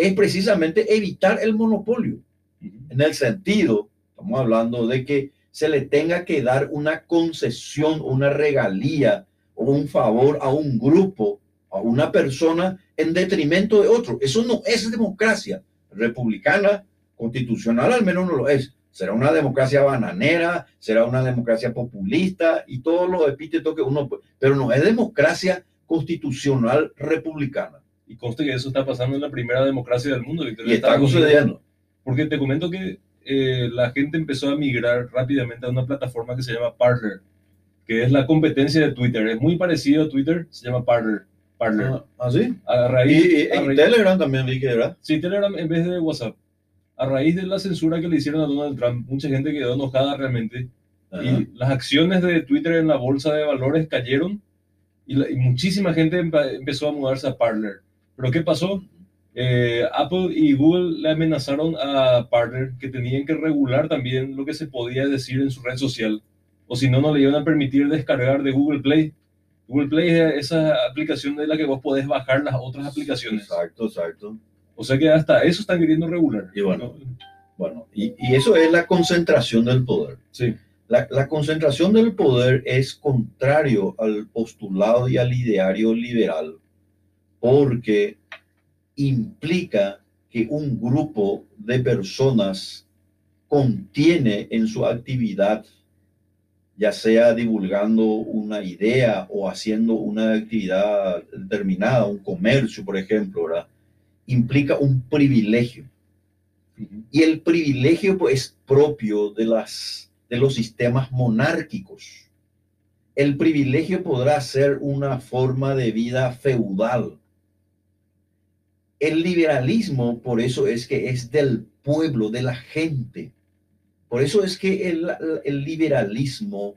Es precisamente evitar el monopolio. En el sentido, estamos hablando de que se le tenga que dar una concesión, una regalía o un favor a un grupo, a una persona en detrimento de otro. Eso no es democracia republicana, constitucional al menos no lo es será una democracia bananera, será una democracia populista y todos los epítetos que uno puede, pero no es democracia constitucional republicana. Y conste que eso está pasando en la primera democracia del mundo. y está sucediendo. Porque te comento que eh, la gente empezó a migrar rápidamente a una plataforma que se llama Parler, que es la competencia de Twitter. Es muy parecido a Twitter, se llama Parler. Parler. ¿Ah, sí? A raíz, y, Telegram también vi que era. Sí, Telegram en vez de WhatsApp a raíz de la censura que le hicieron a Donald Trump, mucha gente quedó enojada realmente. Y las acciones de Twitter en la bolsa de valores cayeron y, muchísima gente empezó a mudarse a Parler. Pero ¿qué pasó? Eh, Apple y Google le amenazaron a Parler que tenían que regular también lo que se podía decir en su red social. O si no, no le iban a permitir descargar de Google Play. Google Play es esa aplicación de la que vos podés bajar las otras aplicaciones. Exacto, exacto. O sea que hasta eso están queriendo regular. Y bueno, bueno y, eso es la concentración del poder. Sí. La, la, concentración del poder es contrario al postulado y al ideario liberal porque implica que un grupo de personas contiene en su actividad, ya sea divulgando una idea o haciendo una actividad determinada, un comercio, por ejemplo, ¿verdad? implica un privilegio. Y el privilegio pues, es propio de, las, de los sistemas monárquicos. El privilegio podrá ser una forma de vida feudal. El liberalismo, por eso es que es del pueblo, de la gente. Por eso es que el, liberalismo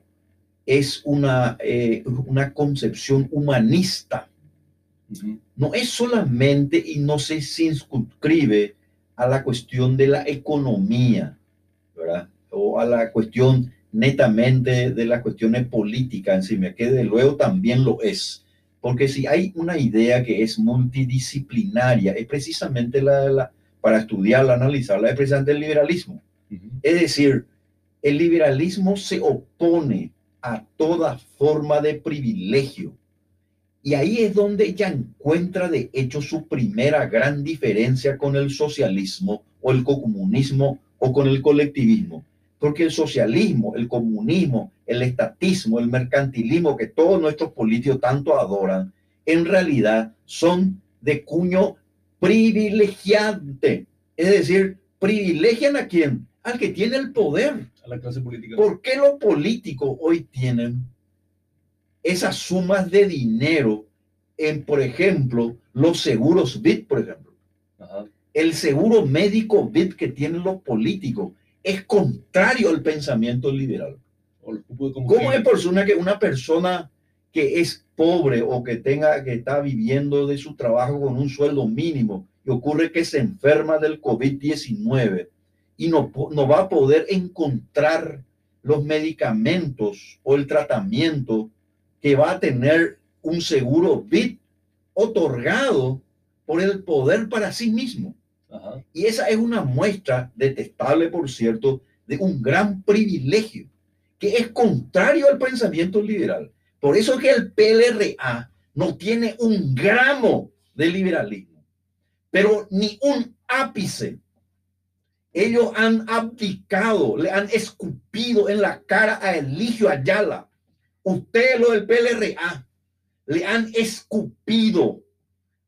es una, eh, una concepción humanista no es solamente y no se circunscribe a la cuestión de la economía, ¿verdad? O a la cuestión netamente de las cuestiones políticas encima, que de luego también lo es. Porque si hay una idea que es multidisciplinaria, es precisamente la, para estudiarla, analizarla, es precisamente el liberalismo. Es decir, el liberalismo se opone a toda forma de privilegio y ahí es donde ella encuentra de hecho su primera gran diferencia con el socialismo o el comunismo o con el colectivismo. Porque el socialismo, el comunismo, el estatismo, el mercantilismo que todos nuestros políticos tanto adoran, en realidad son de cuño privilegiante. Es decir, privilegian a quién? Al que tiene el poder. A la clase política. ¿Por qué los políticos hoy tienen esas sumas de dinero en, por ejemplo, los seguros BIT, por ejemplo? El seguro médico BIT que tienen los políticos es contrario al pensamiento liberal. ¿Cómo es persona que una persona que es pobre o que tenga que está viviendo de su trabajo con un sueldo mínimo y ocurre que se enferma del COVID-19 y no, no va a poder encontrar los medicamentos o el tratamiento que va a tener un seguro BIT otorgado por el poder para sí mismo. Y esa es una muestra detestable, por cierto, de un gran privilegio que es contrario al pensamiento liberal. Por eso que el PLRA no tiene un gramo de liberalismo, pero ni un ápice. Ellos han abdicado, le han escupido en la cara a Eligio Ayala. Ustedes, lo del PLRA, le han escupido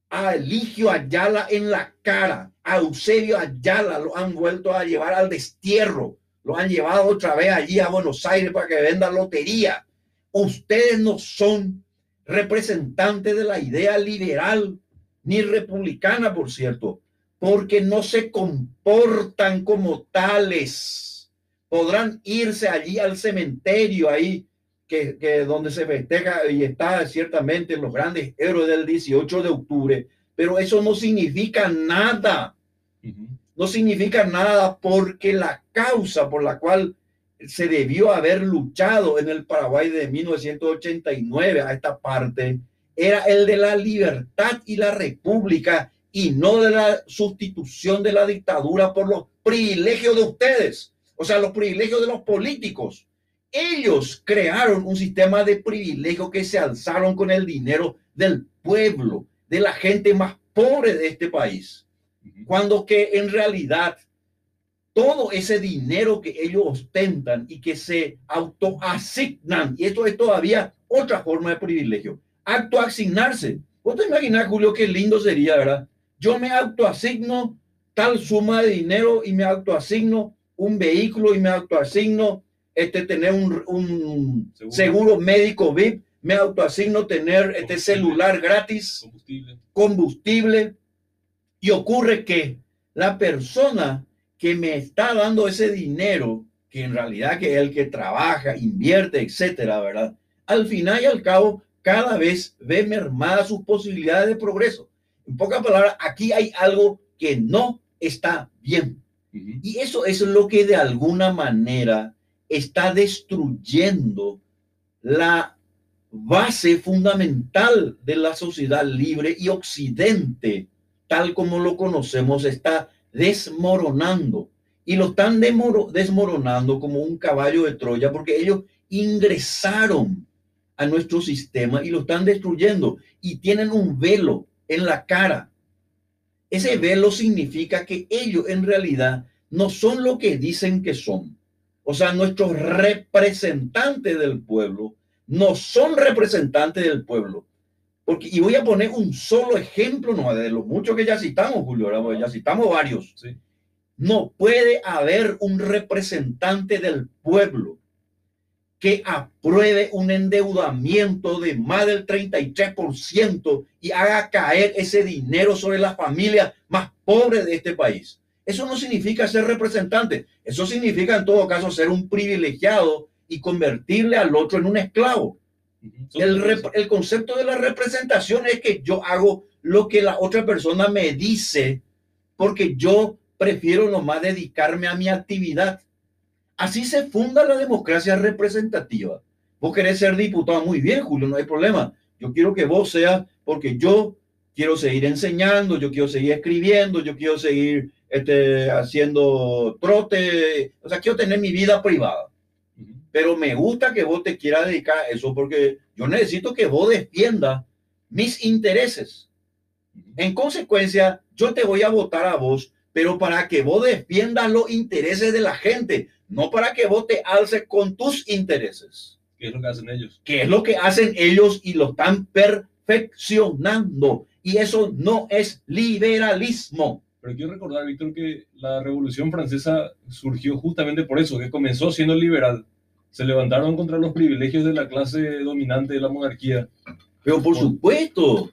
a Eligio Ayala en la cara a Eusebio Ayala lo han vuelto a llevar al destierro, lo han llevado otra vez allí a Buenos Aires para que venda lotería. Ustedes no son representantes de la idea liberal ni republicana, por cierto, porque no se comportan como tales. Podrán irse allí al cementerio ahí que, que, donde se festeja y está ciertamente los grandes héroes del 18 de octubre, pero eso no significa nada no significa nada porque la causa por la cual se debió haber luchado en el Paraguay de 1989 a esta parte era el de la libertad y la república y no de la sustitución de la dictadura por los privilegios de ustedes, o sea, los privilegios de los políticos. Ellos crearon un sistema de privilegios que se alzaron con el dinero del pueblo, de la gente más pobre de este país. Cuando que en realidad todo ese dinero que ellos ostentan y que se autoasignan, y esto es todavía otra forma de privilegio, autoasignarse. ¿Vos te imaginas, Julio, qué lindo sería, verdad? Yo me autoasigno tal suma de dinero y me autoasigno un vehículo y me autoasigno este, tener un, un seguro. médico VIP, me autoasigno tener este celular gratis, combustible. combustible y ocurre que la persona que me está dando ese dinero, que en realidad que es el que trabaja, invierte, etcétera, ¿verdad? Al final y al cabo, cada vez ve mermadas sus posibilidades de progreso. En pocas palabras, aquí hay algo que no está bien. Y eso es lo que de alguna manera está destruyendo la base fundamental de la sociedad libre y occidente tal como lo conocemos, está desmoronando. Y lo están desmoronando como un caballo de Troya porque ellos ingresaron a nuestro sistema y lo están destruyendo y tienen un velo en la cara. Ese velo significa que ellos en realidad no son lo que dicen que son. O sea, nuestros representantes del pueblo no son representantes del pueblo, porque, y voy a poner un solo ejemplo, no de los muchos que ya citamos, Julio, ya citamos varios. No puede haber un representante del pueblo que apruebe un endeudamiento de más del 33% y haga caer ese dinero sobre las familias más pobres de este país. Eso no significa ser representante, eso significa en todo caso ser un privilegiado y convertirle al otro en un esclavo. El, concepto de la representación es que yo hago lo que la otra persona me dice porque yo prefiero nomás dedicarme a mi actividad. Así se funda la democracia representativa. Vos querés ser diputado, muy bien, Julio, no hay problema. Yo quiero que vos seas, porque yo quiero seguir enseñando, yo quiero seguir escribiendo, yo quiero seguir este, haciendo trote, o sea, quiero tener mi vida privada pero me gusta que vos te quieras dedicar a eso porque yo necesito que vos defienda mis intereses. En consecuencia, yo te voy a votar a vos pero para que vos defiendas los intereses de la gente, no para que vos te alces con tus intereses. ¿Qué es lo que hacen ellos? ¿Qué es lo que hacen ellos y lo están perfeccionando? Y eso no es liberalismo. Pero quiero recordar, Víctor, que la Revolución Francesa surgió justamente por eso, que comenzó siendo liberal. Se levantaron contra los privilegios de la clase dominante de la monarquía. Pero por supuesto,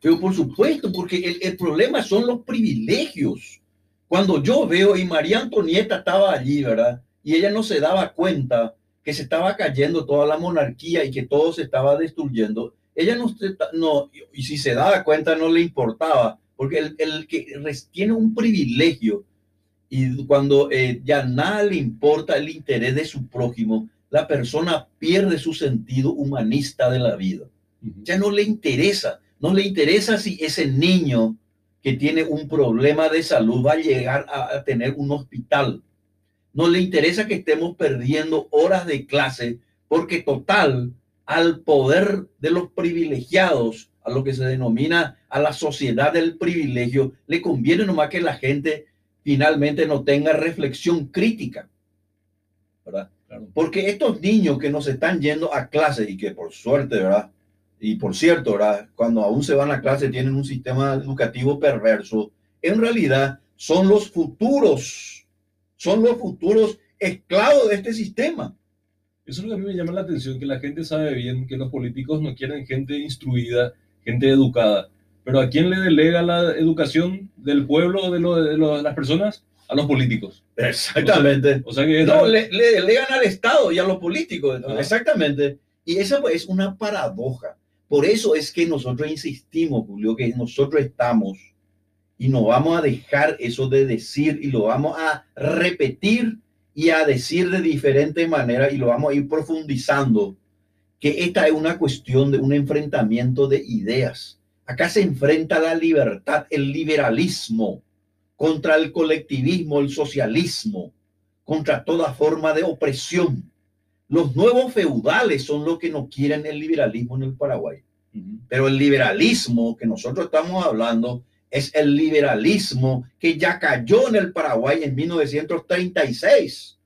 pero por supuesto, porque el, el problema son los privilegios. Cuando yo veo, y María Antonieta estaba allí, ¿verdad? Y ella no se daba cuenta que se estaba cayendo toda la monarquía y que todo se estaba destruyendo. Ella no, no y si se daba cuenta no le importaba, porque el, el que tiene un privilegio y cuando eh, ya nada le importa el interés de su prójimo, la persona pierde su sentido humanista de la vida. Ya no le interesa, no le interesa si ese niño que tiene un problema de salud va a llegar a, a tener un hospital. No le interesa que estemos perdiendo horas de clase porque total al poder de los privilegiados, a lo que se denomina a la sociedad del privilegio, le conviene nomás que la gente finalmente no tenga reflexión crítica. ¿verdad? Porque estos niños que nos están yendo a clase y que por suerte, ¿verdad? Y por cierto, ¿verdad? cuando aún se van a clase tienen un sistema educativo perverso, en realidad son los futuros, son los futuros esclavos de este sistema. Eso es lo que a mí me llama la atención, que la gente sabe bien que los políticos no quieren gente instruida, gente educada. Pero ¿a quién le delega la educación del pueblo, de, de las personas? A los políticos. Exactamente. O sea, o sea que no, le, le, al Estado y a los políticos. Exactamente. Y esa es una paradoja. Por eso es que nosotros insistimos, Julio, que nosotros estamos y no vamos a dejar eso de decir y lo vamos a repetir y a decir de diferentes maneras y lo vamos a ir profundizando, que esta es una cuestión de un enfrentamiento de ideas. Acá se enfrenta la libertad, el liberalismo contra el colectivismo, el socialismo, contra toda forma de opresión. Los nuevos feudales son los que no quieren el liberalismo en el Paraguay. Uh -huh. Pero el liberalismo que nosotros estamos hablando es el liberalismo que ya cayó en el Paraguay en 1936.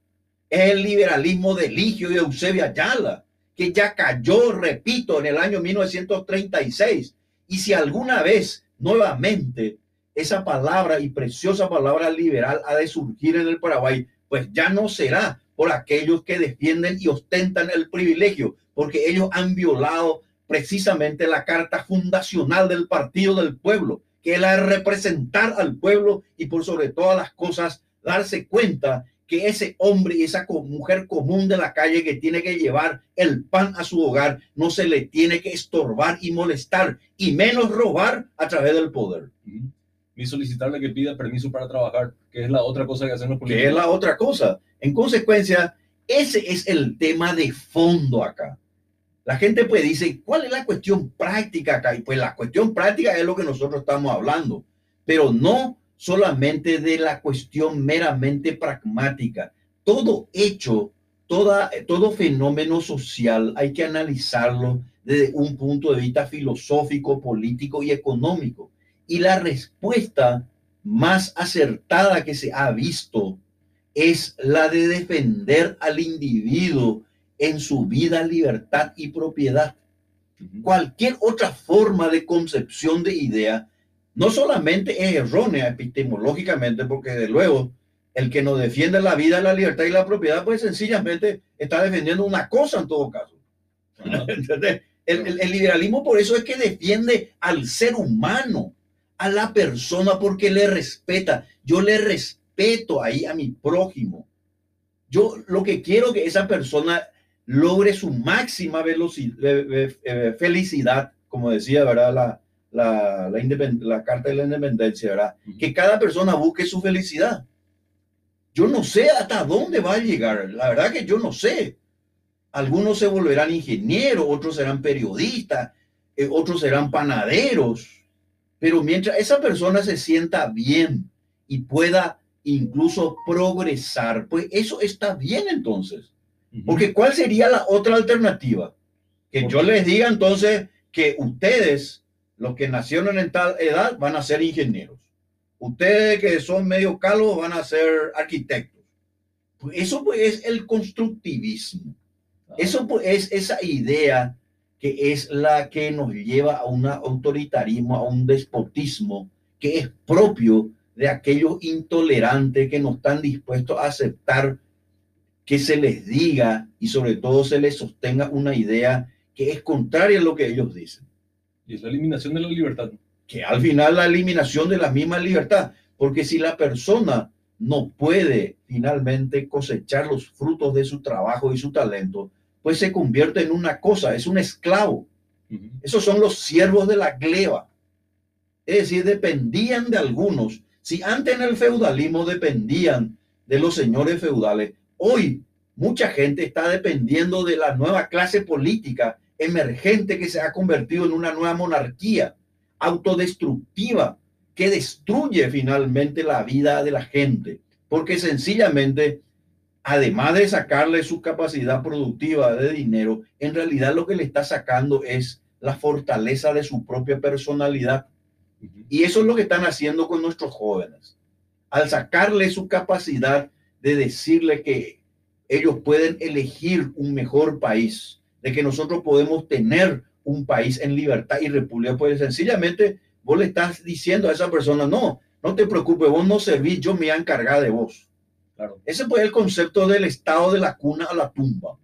Es el liberalismo de Ligio y Eusebio Ayala, que ya cayó, repito, en el año 1936. Y si alguna vez nuevamente esa palabra y preciosa palabra liberal ha de surgir en el Paraguay, pues ya no será por aquellos que defienden y ostentan el privilegio, porque ellos han violado precisamente la carta fundacional del Partido del Pueblo, que es la de representar al pueblo y por sobre todas las cosas darse cuenta que ese hombre y esa mujer común de la calle que tiene que llevar el pan a su hogar no se le tiene que estorbar y molestar y menos robar a través del poder. Ni solicitarle que pida permiso para trabajar, que es la otra cosa que hacen los políticos. Que es la otra cosa. En consecuencia, ese es el tema de fondo acá. La gente pues dice, ¿cuál es la cuestión práctica acá? Y pues la cuestión práctica es lo que nosotros estamos hablando, pero no solamente de la cuestión meramente pragmática. Todo hecho, toda, todo fenómeno social hay que analizarlo desde un punto de vista filosófico, político y económico. Y la respuesta más acertada que se ha visto es la de defender al individuo en su vida, libertad y propiedad. Cualquier otra forma de concepción de idea no solamente es errónea epistemológicamente, porque de luego el que no defiende la vida, la libertad y la propiedad, pues sencillamente está defendiendo una cosa en todo caso. El, el liberalismo por eso es que defiende al ser humano, a la persona, porque le respeta. Yo le respeto ahí a mi prójimo. Yo lo que quiero que esa persona logre su máxima velocidad, felicidad, como decía, ¿verdad? La, la, la, la, Carta de la Independencia, ¿verdad? Uh -huh. Que cada persona busque su felicidad. Yo no sé hasta dónde va a llegar, la verdad que yo no sé. Algunos se volverán ingenieros, otros serán periodistas, eh, otros serán panaderos, pero mientras esa persona se sienta bien y pueda incluso progresar, pues eso está bien entonces. Porque ¿cuál sería la otra alternativa? Que yo les diga entonces que ustedes, los que nacieron en tal edad, van a ser ingenieros. ustedes que son medio calvos van a ser arquitectos. Pues eso pues es el constructivismo. Ah. Eso pues es esa idea que es la que nos lleva a un autoritarismo, a un despotismo que es propio de aquellos intolerantes que no están dispuestos a aceptar que se les diga y sobre todo se les sostenga una idea que es contraria a lo que ellos dicen. Y es la eliminación de la libertad. Que al final la eliminación de la misma libertad, porque si la persona no puede finalmente cosechar los frutos de su trabajo y su talento, pues se convierte en una cosa, es un esclavo. Esos son los siervos de la gleba. Es decir, dependían de algunos. Si antes en el feudalismo dependían de los señores feudales, hoy mucha gente está dependiendo de la nueva clase política emergente que se ha convertido en una nueva monarquía autodestructiva que destruye finalmente la vida de la gente, porque sencillamente además de sacarle su capacidad productiva de dinero, en realidad lo que le está sacando es la fortaleza de su propia personalidad. Y eso es lo que están haciendo con nuestros jóvenes. Al sacarle su capacidad de decirle que ellos pueden elegir un mejor país, de que nosotros podemos tener un país en libertad y república, pues sencillamente vos le estás diciendo a esa persona, no, no te preocupes, vos no servís, yo me voy a encargar de vos. Ese fue el concepto del estado de la cuna a la tumba.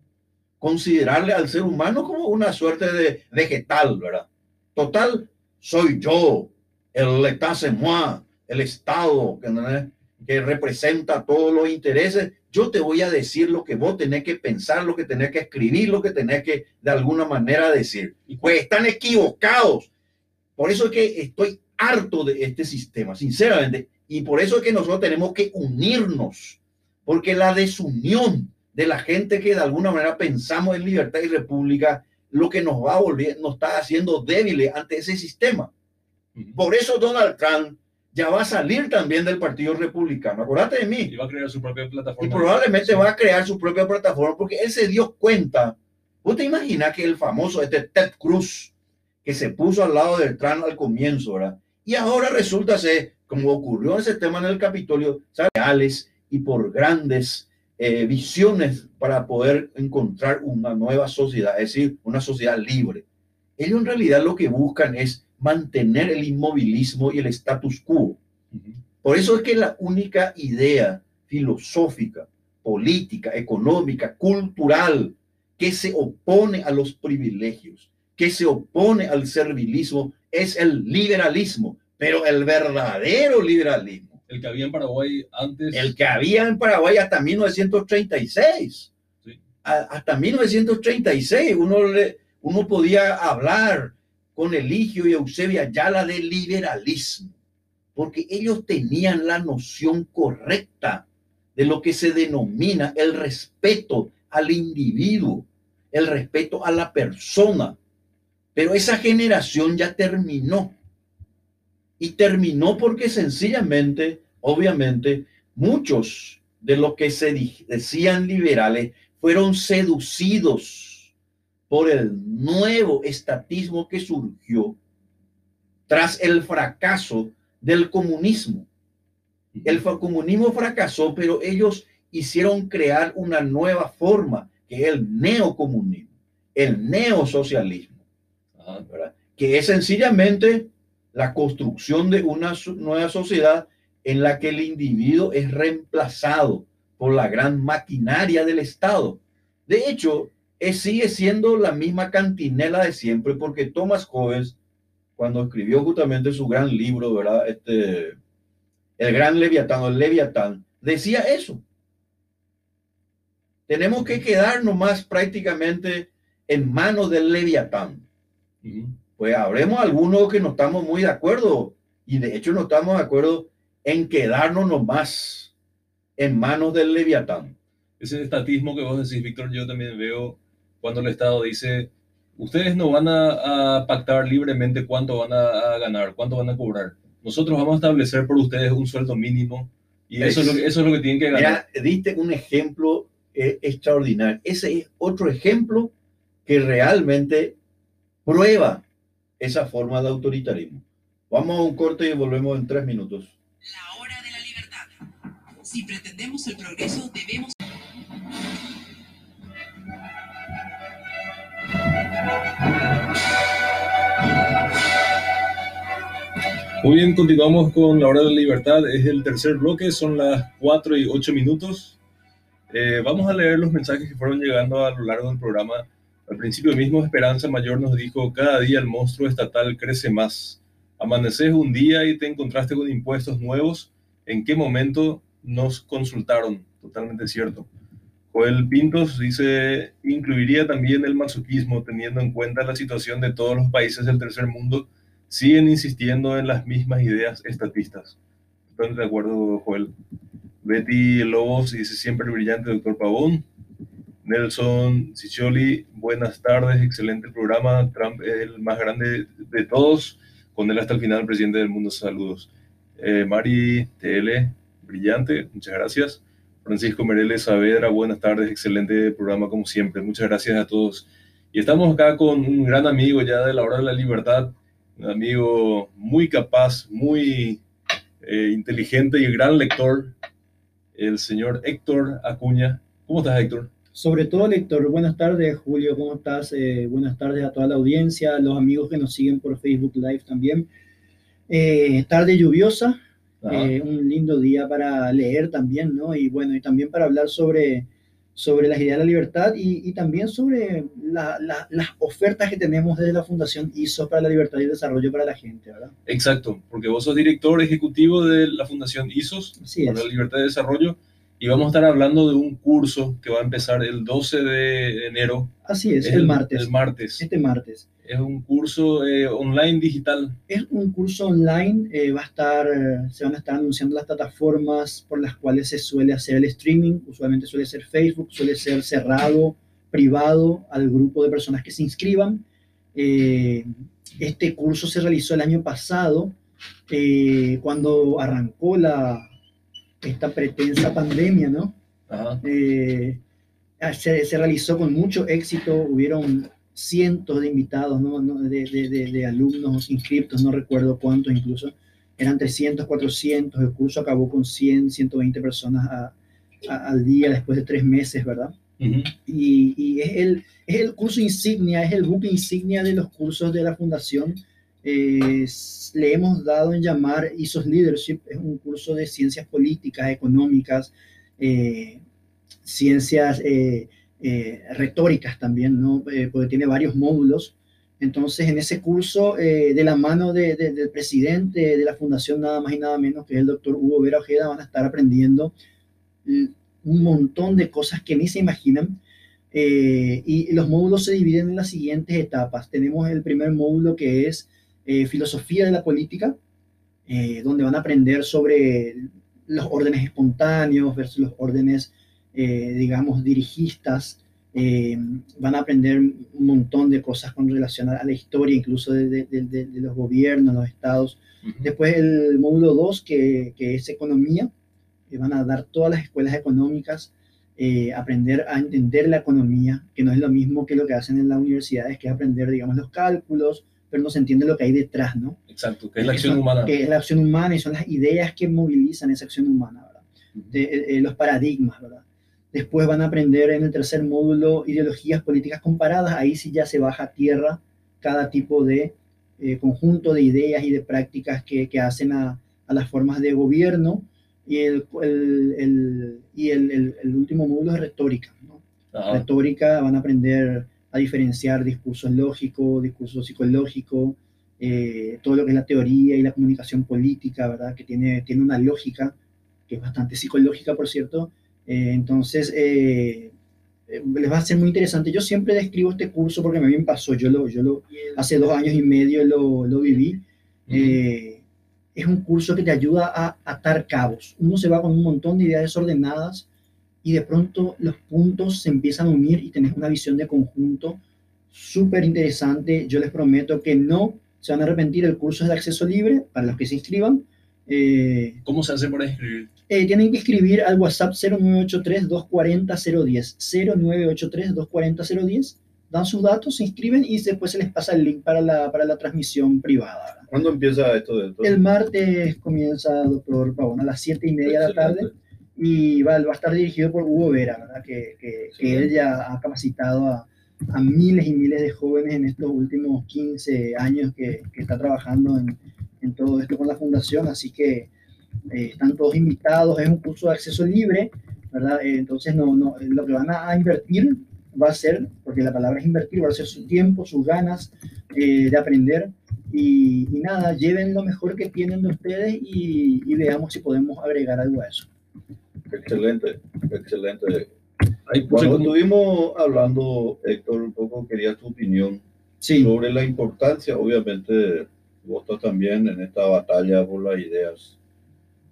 Considerarle al ser humano como una suerte de vegetal, ¿verdad? Total, soy yo, el état moi, el estado que, representa todos los intereses. Yo te voy a decir lo que vos tenés que pensar, lo que tenés que escribir, lo que tenés que de alguna manera decir. Pues están equivocados. Por eso es que estoy harto de este sistema, sinceramente. Y por eso es que nosotros tenemos que unirnos porque la desunión de la gente que de alguna manera pensamos en libertad y república, lo que nos va a volver, nos está haciendo débiles ante ese sistema. Por eso Donald Trump ya va a salir también del Partido Republicano. Acuérdate de mí. Y va a crear su propia plataforma. Y probablemente va a crear su propia plataforma porque él se dio cuenta. ¿Vos te imaginas que el famoso este Ted Cruz, que se puso al lado de Trump al comienzo, ¿verdad? Y ahora resulta ser, como ocurrió en ese tema en el Capitolio, reales y por grandes eh, visiones para poder encontrar una nueva sociedad, es decir, una sociedad libre. Ellos en realidad lo que buscan es mantener el inmovilismo y el status quo. Por eso es que la única idea filosófica, política, económica, cultural que se opone a los privilegios, que se opone al servilismo, es el liberalismo, pero el verdadero liberalismo el que había en Paraguay antes. El que había en Paraguay hasta 1936. hasta 1936 uno, uno podía hablar con Eligio y Eusebia Yala de liberalismo, porque ellos tenían la noción correcta de lo que se denomina el respeto al individuo, el respeto a la persona. Pero esa generación ya terminó. Y terminó porque sencillamente, obviamente, muchos de los que se decían liberales fueron seducidos por el nuevo estatismo que surgió tras el fracaso del comunismo. El comunismo fracasó, pero ellos hicieron crear una nueva forma, que es el neocomunismo, el neosocialismo, que es sencillamente la construcción de una nueva sociedad en la que el individuo es reemplazado por la gran maquinaria del Estado. De hecho, es, sigue siendo la misma cantinela de siempre, porque Thomas Hobbes, cuando escribió justamente su gran libro, ¿verdad? Este, el gran Leviatán, el Leviatán, decía eso. Tenemos que quedarnos más prácticamente en manos del Leviatán pues habremos algunos que no estamos muy de acuerdo y de hecho no estamos de acuerdo en quedarnos nomás en manos del leviatán. Ese estatismo que vos decís, Víctor, yo también veo cuando el Estado dice, ustedes no van a, pactar libremente cuánto van a, ganar, cuánto van a cobrar. Nosotros vamos a establecer por ustedes un sueldo mínimo y eso, es, lo que, eso es lo que tienen que ganar. Mira, diste un ejemplo eh, extraordinario. Ese es otro ejemplo que realmente prueba esa forma de autoritarismo. Vamos a un corte y volvemos en tres minutos. La hora de la libertad. Si pretendemos el progreso, debemos... Muy bien, continuamos con la hora de la libertad. Es el tercer bloque, son las 4 y 8 minutos. Eh, vamos a leer los mensajes que fueron llegando a lo largo del programa. Al principio mismo, Esperanza Mayor nos dijo, cada día el monstruo estatal crece más. Amaneces un día y te encontraste con impuestos nuevos. ¿En qué momento nos consultaron? Totalmente cierto. Joel Pintos dice, incluiría también el masoquismo, teniendo en cuenta la situación de todos los países del tercer mundo siguen insistiendo en las mismas ideas estatistas. Estoy de acuerdo, Joel. Betty Lobos dice siempre el brillante doctor Pavón. Nelson Ciccioli, buenas tardes, excelente programa. Trump es el más grande de todos. Con él hasta el final, presidente del mundo. Saludos. Eh, Mari TL, brillante, muchas gracias. Francisco Mereles Saavedra, buenas tardes, excelente programa como siempre. Muchas gracias a todos. Y estamos acá con un gran amigo ya de la hora de la libertad, un amigo muy capaz, muy eh, inteligente y gran lector, el señor Héctor Acuña. ¿Cómo estás, Héctor? Sobre todo, Héctor, buenas tardes, Julio, ¿cómo estás? Eh, buenas tardes a toda la audiencia, a los amigos que nos siguen por Facebook Live también. Eh, tarde lluviosa, un lindo día para leer también, ¿no? Y bueno, y también para hablar sobre sobre las ideas de la libertad y, también sobre las ofertas que tenemos desde la Fundación ISO para la libertad y el desarrollo para la gente, ¿verdad? Exacto, porque vos sos director ejecutivo de la Fundación ISOS para la libertad y desarrollo y vamos a estar hablando de un curso que va a empezar el 12 de enero. Así es, el, martes. El martes. Este martes. Es un curso eh, online digital. Es un curso online, eh, va a estar, se van a estar anunciando las plataformas por las cuales se suele hacer el streaming, usualmente suele ser Facebook, suele ser cerrado, privado al grupo de personas que se inscriban. Eh, este curso se realizó el año pasado, cuando arrancó la, esta pretensa pandemia, ¿no? Eh, se, se, realizó con mucho éxito, hubieron cientos de invitados, ¿no? De, de, de, alumnos inscriptos, no recuerdo cuántos incluso, eran 300, 400, el curso acabó con 100, 120 personas al día después de tres meses, ¿verdad? y, y, es, el, es el curso insignia, es el buque insignia de los cursos de la fundación eh, le hemos dado en llamar ISOS Leadership, es un curso de ciencias políticas, económicas, eh, ciencias eh, retóricas también, ¿no? porque tiene varios módulos. Entonces, en ese curso, de la mano del presidente de la fundación, nada más y nada menos que el doctor Hugo Vera Ojeda, van a estar aprendiendo un montón de cosas que ni se imaginan. y los módulos se dividen en las siguientes etapas. Tenemos el primer módulo que es eh, filosofía de la política, eh, donde van a aprender sobre los órdenes espontáneos versus los órdenes, eh, digamos, dirigistas. van a aprender un montón de cosas con relación a la historia, incluso de, los gobiernos, los estados. Después el módulo 2, que, que, es economía, van a dar todas las escuelas económicas, aprender a entender la economía, que no es lo mismo que lo que hacen en las universidades, que es aprender, digamos, los cálculos, pero no se entiende lo que hay detrás, ¿no? Exacto, que es la acción humana. Que es la acción humana y son las ideas que movilizan esa acción humana, ¿verdad? Eh, eh, los paradigmas, ¿verdad? Después van a aprender en el tercer módulo ideologías políticas comparadas, ahí sí ya se baja a tierra cada tipo de eh, conjunto de ideas y de prácticas que, que hacen a, a, las formas de gobierno. Y el, el, y el, el, último módulo es retórica. ¿no? Retórica van a aprender a diferenciar discurso lógico, discurso psicológico, eh, todo lo que es la teoría y la comunicación política, ¿verdad? Que tiene, tiene una lógica, que es bastante psicológica, por cierto. Eh, entonces, eh, les va a ser muy interesante. Yo siempre describo este curso porque a mí me pasó, yo lo, yo lo hace dos años y medio lo, lo viví. es un curso que te ayuda a atar cabos. Uno se va con un montón de ideas desordenadas y de pronto los puntos se empiezan a unir y tenés una visión de conjunto súper interesante. Yo les prometo que no se van a arrepentir. El curso es de acceso libre para los que se inscriban. Eh, ¿Cómo se hace para inscribir? Eh, tienen que escribir al WhatsApp 0983-240-010. 0983-240-010. dan sus datos, se inscriben y después se les pasa el link para la, para la transmisión privada. ¿Cuándo empieza esto? De El martes comienza, doctor Pavón, a las 7 y media de la tarde y va, va, a estar dirigido por Hugo Vera, ¿verdad? Que, que, que él ya ha capacitado a, a, miles y miles de jóvenes en estos últimos 15 años que, que está trabajando en, en, todo esto con la fundación, así que eh, están todos invitados, es un curso de acceso libre, ¿verdad? Eh, entonces no, no, lo que van a invertir va a ser, porque la palabra es invertir, va a ser su tiempo, sus ganas eh, de aprender y, y, nada, lleven lo mejor que tienen de ustedes y, y veamos si podemos agregar algo a eso. Excelente, excelente. Cuando estuvimos hablando, Héctor, un poco quería tu opinión sí. sobre la importancia, obviamente, vos estás también en esta batalla por las ideas,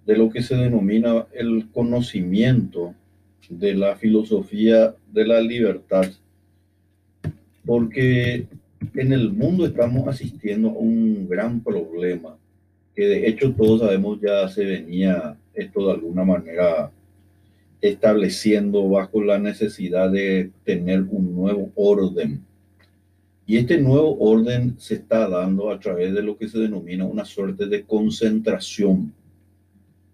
de lo que se denomina el conocimiento de la filosofía de la libertad, porque en el mundo estamos asistiendo a un gran problema, que de hecho todos sabemos ya se venía esto de alguna manera estableciendo bajo la necesidad de tener un nuevo orden. Y este nuevo orden se está dando a través de lo que se denomina una suerte de concentración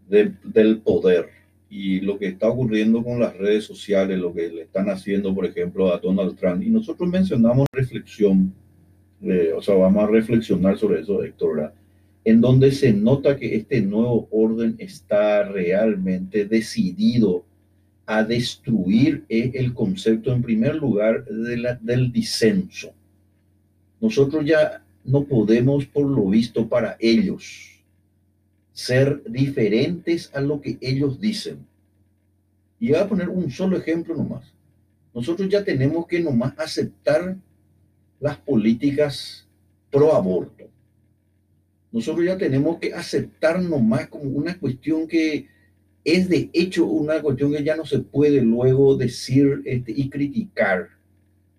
de, del poder. Y lo que está ocurriendo con las redes sociales, lo que le están haciendo, por ejemplo, a Donald Trump. Y nosotros mencionamos reflexión, eh, o sea, vamos a reflexionar sobre eso, Héctor, en donde se nota que este nuevo orden está realmente decidido a destruir el concepto, en primer lugar, de la, del disenso. Nosotros ya no podemos, por lo visto, para ellos, ser diferentes a lo que ellos dicen. Y voy a poner un solo ejemplo nomás. Nosotros ya tenemos que nomás aceptar las políticas pro aborto. Nosotros ya tenemos que aceptar nomás como una cuestión que es de hecho una cuestión que ya no se puede luego decir este, y criticar,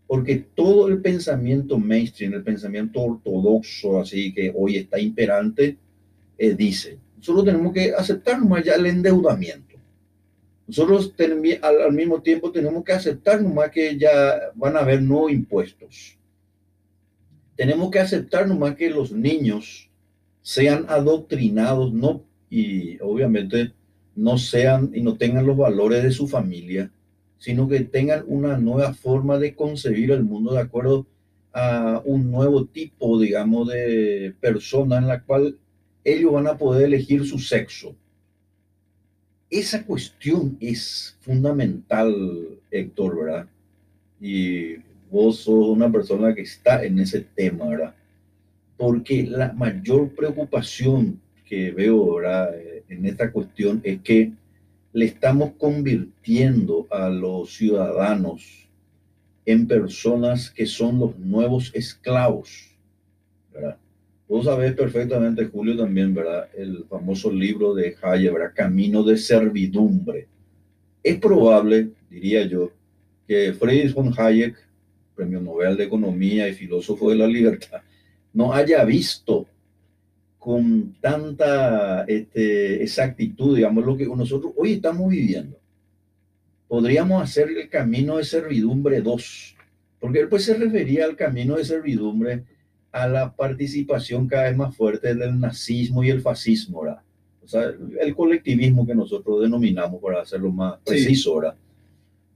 porque todo el pensamiento mainstream, el pensamiento ortodoxo, así que hoy está imperante, eh, dice, nosotros tenemos que aceptar nomás ya el endeudamiento. Nosotros al, al, mismo tiempo tenemos que aceptar nomás que ya van a haber nuevos impuestos. Tenemos que aceptar nomás que los niños sean adoctrinados, no, y obviamente no sean y no tengan los valores de su familia, sino que tengan una nueva forma de concebir el mundo de acuerdo a un nuevo tipo, digamos, de persona en la cual ellos van a poder elegir su sexo. Esa cuestión es fundamental, Héctor, ¿verdad? Y vos sos una persona que está en ese tema, ¿verdad? Porque la mayor preocupación que veo, ¿verdad? En esta cuestión es que le estamos convirtiendo a los ciudadanos en personas que son los nuevos esclavos. ¿verdad? Vos sabés perfectamente, Julio, también, ¿verdad? El famoso libro de Hayek, ¿verdad? Camino de servidumbre. Es probable, diría yo, que Friedrich von Hayek, premio Nobel de Economía y filósofo de la libertad, no haya visto con tanta este, exactitud, digamos, lo que nosotros hoy estamos viviendo. Podríamos hacer el camino de servidumbre 2, porque él pues se refería al camino de servidumbre a la participación cada vez más fuerte del nazismo y el fascismo, ¿verdad? O sea, el colectivismo que nosotros denominamos, para hacerlo más preciso, ¿verdad?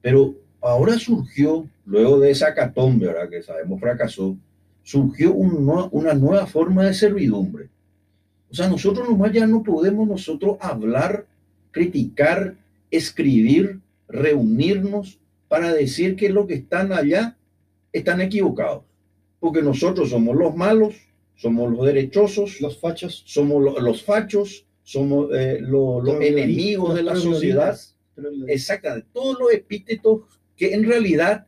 Pero ahora surgió, luego de esa catombe, ¿verdad? Que sabemos fracasó, surgió un, una nueva forma de servidumbre o sea, nosotros nomás ya no podemos nosotros hablar, criticar, escribir, reunirnos para decir que los que están allá están equivocados. Porque nosotros somos los malos, somos los derechosos, los fachos, somos los, los fachos, somos eh, los, los enemigos los de la sociedad. Exactamente, todos los epítetos que en realidad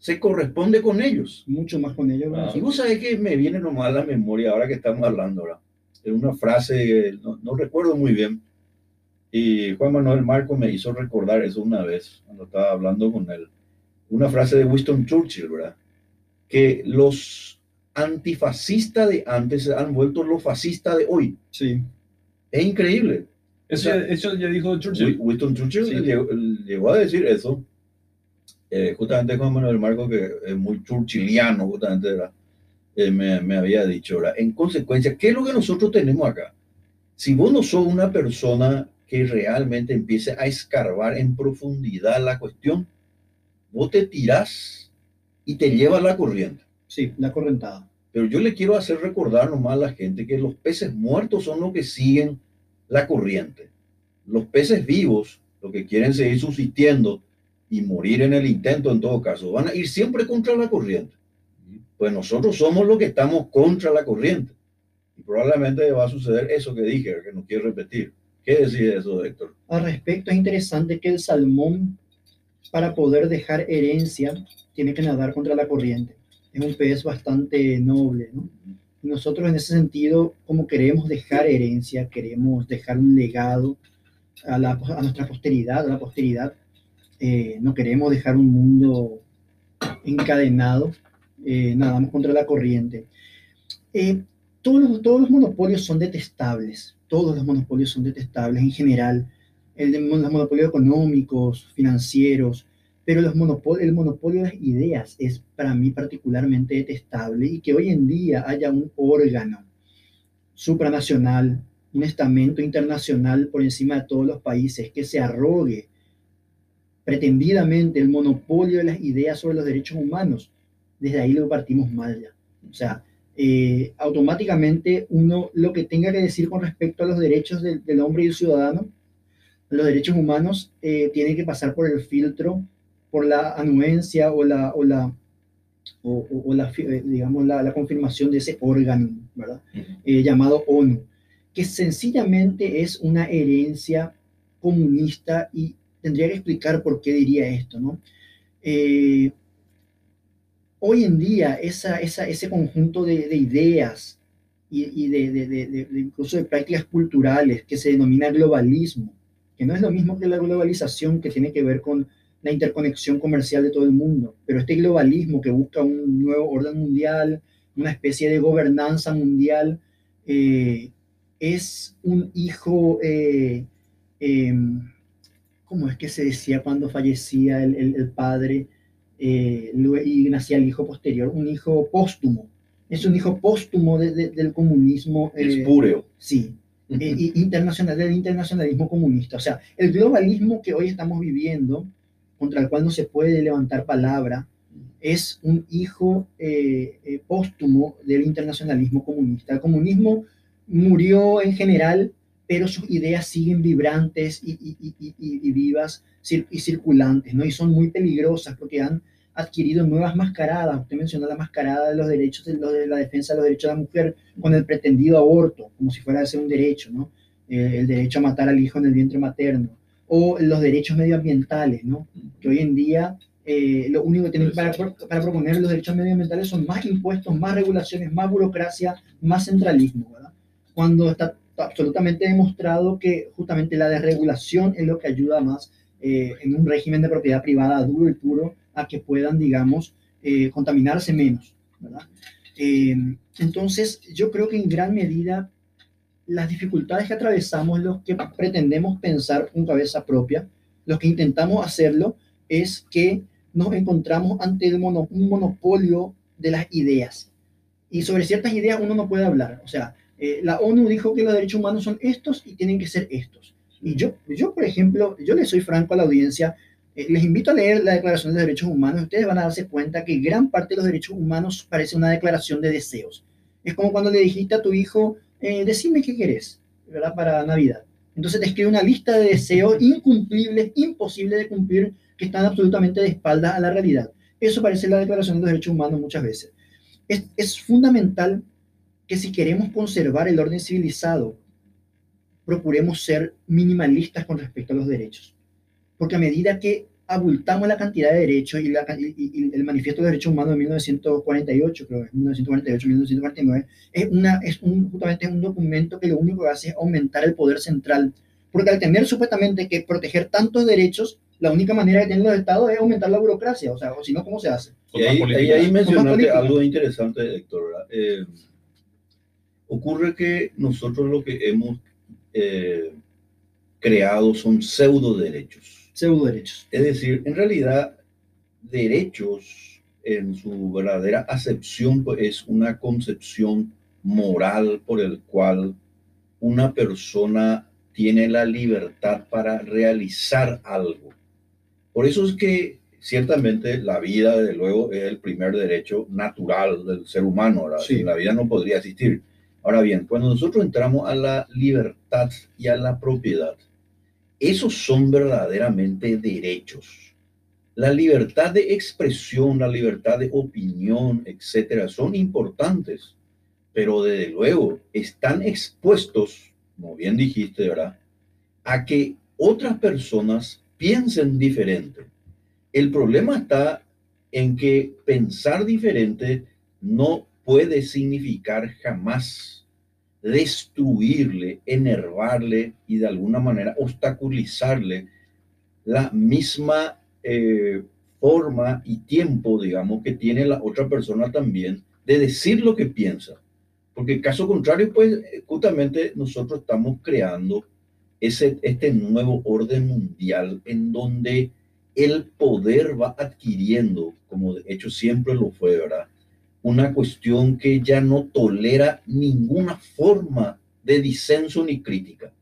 se corresponde con ellos. Mucho más con ellos. Y vos sabés que me viene nomás a la memoria ahora que estamos hablando ahora una frase, no, no, recuerdo muy bien, y Juan Manuel Marco me hizo recordar eso una vez, cuando estaba hablando con él, una frase de Winston Churchill, ¿verdad? Que los antifascistas de antes se han vuelto los fascistas de hoy. Sí. Es increíble. Eso, o sea, eso ya dijo Churchill. Winston Churchill sí. llegó, llegó, a decir eso. eh, justamente Juan Manuel Marco, que es muy churchiliano, justamente, eh, me, me, había dicho, ¿verdad? En consecuencia, ¿qué es lo que nosotros tenemos acá? Si vos no sos una persona que realmente empiece a escarbar en profundidad la cuestión, vos te tirás y te lleva la corriente. Sí, la correntada. Pero yo le quiero hacer recordar nomás a la gente que los peces muertos son los que siguen la corriente. Los peces vivos, los que quieren seguir subsistiendo y morir en el intento en todo caso, van a ir siempre contra la corriente. Pues nosotros somos los que estamos contra la corriente. Y probablemente va a suceder eso que dije, que no quiero repetir. ¿Qué decide eso, Héctor? Al respecto, es interesante que el salmón, para poder dejar herencia, tiene que nadar contra la corriente. Es un pez bastante noble, ¿no? Nosotros en ese sentido, como queremos dejar herencia, queremos dejar un legado a, la, a nuestra posteridad, a la posteridad, eh, no queremos dejar un mundo encadenado, eh, nadamos contra la corriente. Eh, todos, los, todos los monopolios son detestables, todos los monopolios son detestables en general, el de, los monopolios económicos, financieros, pero los el monopolio de las ideas es para mí particularmente detestable y que hoy en día haya un órgano supranacional, un estamento internacional por encima de todos los países que se arrogue pretendidamente el monopolio de las ideas sobre los derechos humanos, desde ahí lo partimos mal ya. O sea, eh, automáticamente uno lo que tenga que decir con respecto a los derechos del, hombre y el ciudadano, los derechos humanos, eh, tiene que pasar por el filtro, por la anuencia o la, o la, o, la eh, digamos, la, la, confirmación de ese órgano, ¿verdad? llamado ONU, que sencillamente es una herencia comunista y tendría que explicar por qué diría esto, ¿no? Hoy en día ese conjunto de, de ideas y, de, incluso de prácticas culturales que se denomina globalismo, que no es lo mismo que la globalización que tiene que ver con la interconexión comercial de todo el mundo, pero este globalismo que busca un nuevo orden mundial, una especie de gobernanza mundial, eh, es un hijo, eh, em, ¿cómo es que se decía cuando fallecía el padre? Eh, y nacía el hijo posterior, un hijo póstumo. Es un hijo póstumo del comunismo. Eh, Espúreo. Sí, eh, internacional, del internacionalismo comunista. O sea, el globalismo que hoy estamos viviendo, contra el cual no se puede levantar palabra, es un hijo eh, eh, póstumo del internacionalismo comunista. El comunismo murió en general, pero sus ideas siguen vibrantes y, y, y, y vivas y circulantes, ¿no? Y son muy peligrosas porque han adquirido nuevas mascaradas. Usted mencionó la mascarada de los derechos, de, de la defensa de los derechos de la mujer con el pretendido aborto, como si fuera a ser un derecho, ¿no? Eh, el derecho a matar al hijo en el vientre materno. O los derechos medioambientales, ¿no? Que hoy en día eh, lo único que tienen para, para proponer los derechos medioambientales son más impuestos, más regulaciones, más burocracia, más centralismo, ¿verdad? Cuando está absolutamente demostrado que justamente la desregulación es lo que ayuda más eh, en un régimen de propiedad privada duro y puro a que puedan, digamos, eh, contaminarse menos, ¿verdad? Eh, entonces, yo creo que en gran medida las dificultades que atravesamos, los que pretendemos pensar con cabeza propia, los que intentamos hacerlo, es que nos encontramos ante un monopolio de las ideas. Y sobre ciertas ideas uno no puede hablar. O sea, la ONU dijo que los derechos humanos son estos y tienen que ser estos. Y yo, yo, por ejemplo, yo le soy franco a la audiencia, eh, les invito a leer la Declaración de Derechos Humanos, ustedes van a darse cuenta que gran parte de los derechos humanos parece una declaración de deseos. Es como cuando le dijiste a tu hijo, eh, decime qué querés, ¿verdad? Para Navidad. Entonces te escribe una lista de deseos incumplibles, imposibles de cumplir, que están absolutamente de espaldas a la realidad. Eso parece la Declaración de los Derechos Humanos muchas veces. Es, es fundamental que si queremos conservar el orden civilizado, procuremos ser minimalistas con respecto a los derechos. Porque a medida que abultamos la cantidad de derechos y, el manifiesto de derechos humanos de 1948, creo que es 1948, 1949, es, una, es un, justamente un documento que lo único que hace es aumentar el poder central. Porque al tener supuestamente que proteger tantos derechos, la única manera de tener los estados es aumentar la burocracia, o sea, o si no, ¿cómo se hace? Y ahí, ahí, mencionaste algo interesante, Héctor. Eh, ocurre que nosotros lo que hemos eh, creados son pseudo derechos. Pseudo derechos. Es decir, en realidad derechos en su verdadera acepción pues, es una concepción moral por el cual una persona tiene la libertad para realizar algo. Por eso es que ciertamente la vida, desde luego, es el primer derecho natural del ser humano. La vida no podría existir. Ahora bien, cuando nosotros entramos a la libertad y a la propiedad, esos son verdaderamente derechos. La libertad de expresión, la libertad de opinión, etcétera, son importantes, pero desde luego están expuestos, como bien dijiste, ¿verdad?, a que otras personas piensen diferente. El problema está en que pensar diferente no puede significar jamás destruirle, enervarle y de alguna manera obstaculizarle la misma eh, forma y tiempo, digamos, que tiene la otra persona también de decir lo que piensa. Porque caso contrario, pues justamente nosotros estamos creando ese, este nuevo orden mundial en donde el poder va adquiriendo, como de hecho siempre lo fue, ¿verdad? Una cuestión que ya no tolera ninguna forma de disenso ni crítica.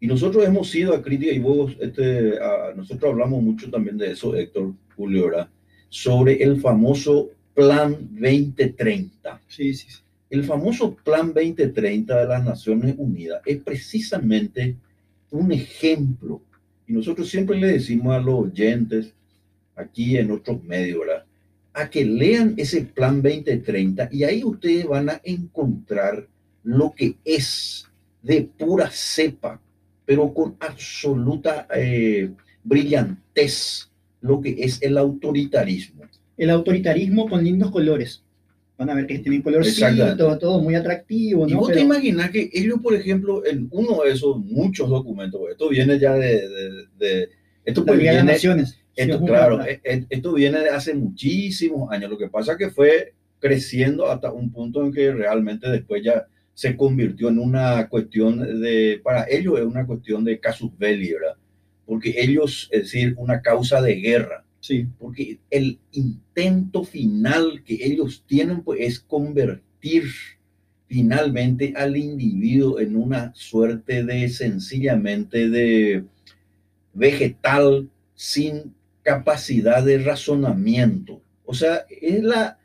Y nosotros hemos sido a crítica, y vos, este, nosotros hablamos mucho también de eso, Héctor, Julio, ¿verdad? Sobre el famoso Plan 2030. Sí, sí, sí. El famoso Plan 2030 de las Naciones Unidas es precisamente un ejemplo. Y nosotros siempre le decimos a los oyentes aquí en otros medios, ¿verdad? A que lean ese plan 2030 y ahí ustedes van a encontrar lo que es de pura cepa, pero con absoluta eh, brillantez, lo que es el autoritarismo. El autoritarismo con lindos colores van a ver que tienen colorcito, todo muy atractivo. ¿no? Y vos te imaginas que ellos, por ejemplo, en uno de esos muchos documentos, esto viene ya de... de, esto pues viene, Naciones. Esto, claro, e, e, esto viene de hace muchísimos años. Lo que pasa es que fue creciendo hasta un punto en que realmente después ya se convirtió en una cuestión de, para ellos es una cuestión de casus belli, ¿verdad? Porque ellos, es decir, una causa de guerra Sí. Porque el intento final que ellos tienen pues, es convertir finalmente al individuo en una suerte de sencillamente de vegetal sin capacidad de razonamiento. O sea, es la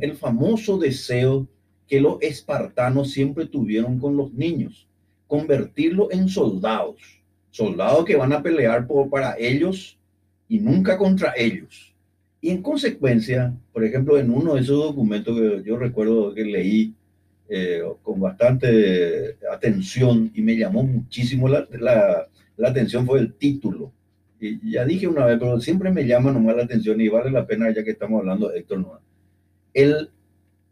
el famoso deseo que los espartanos siempre tuvieron con los niños, convertirlos en soldados, soldados que van a pelear por, para ellos y nunca contra ellos. Y en consecuencia, por ejemplo, en uno de esos documentos que yo recuerdo que leí eh, con bastante atención y me llamó muchísimo la, la, atención fue el título. Y ya dije una vez, pero siempre me llama nomás la atención y vale la pena ya que estamos hablando de Héctor Noa. El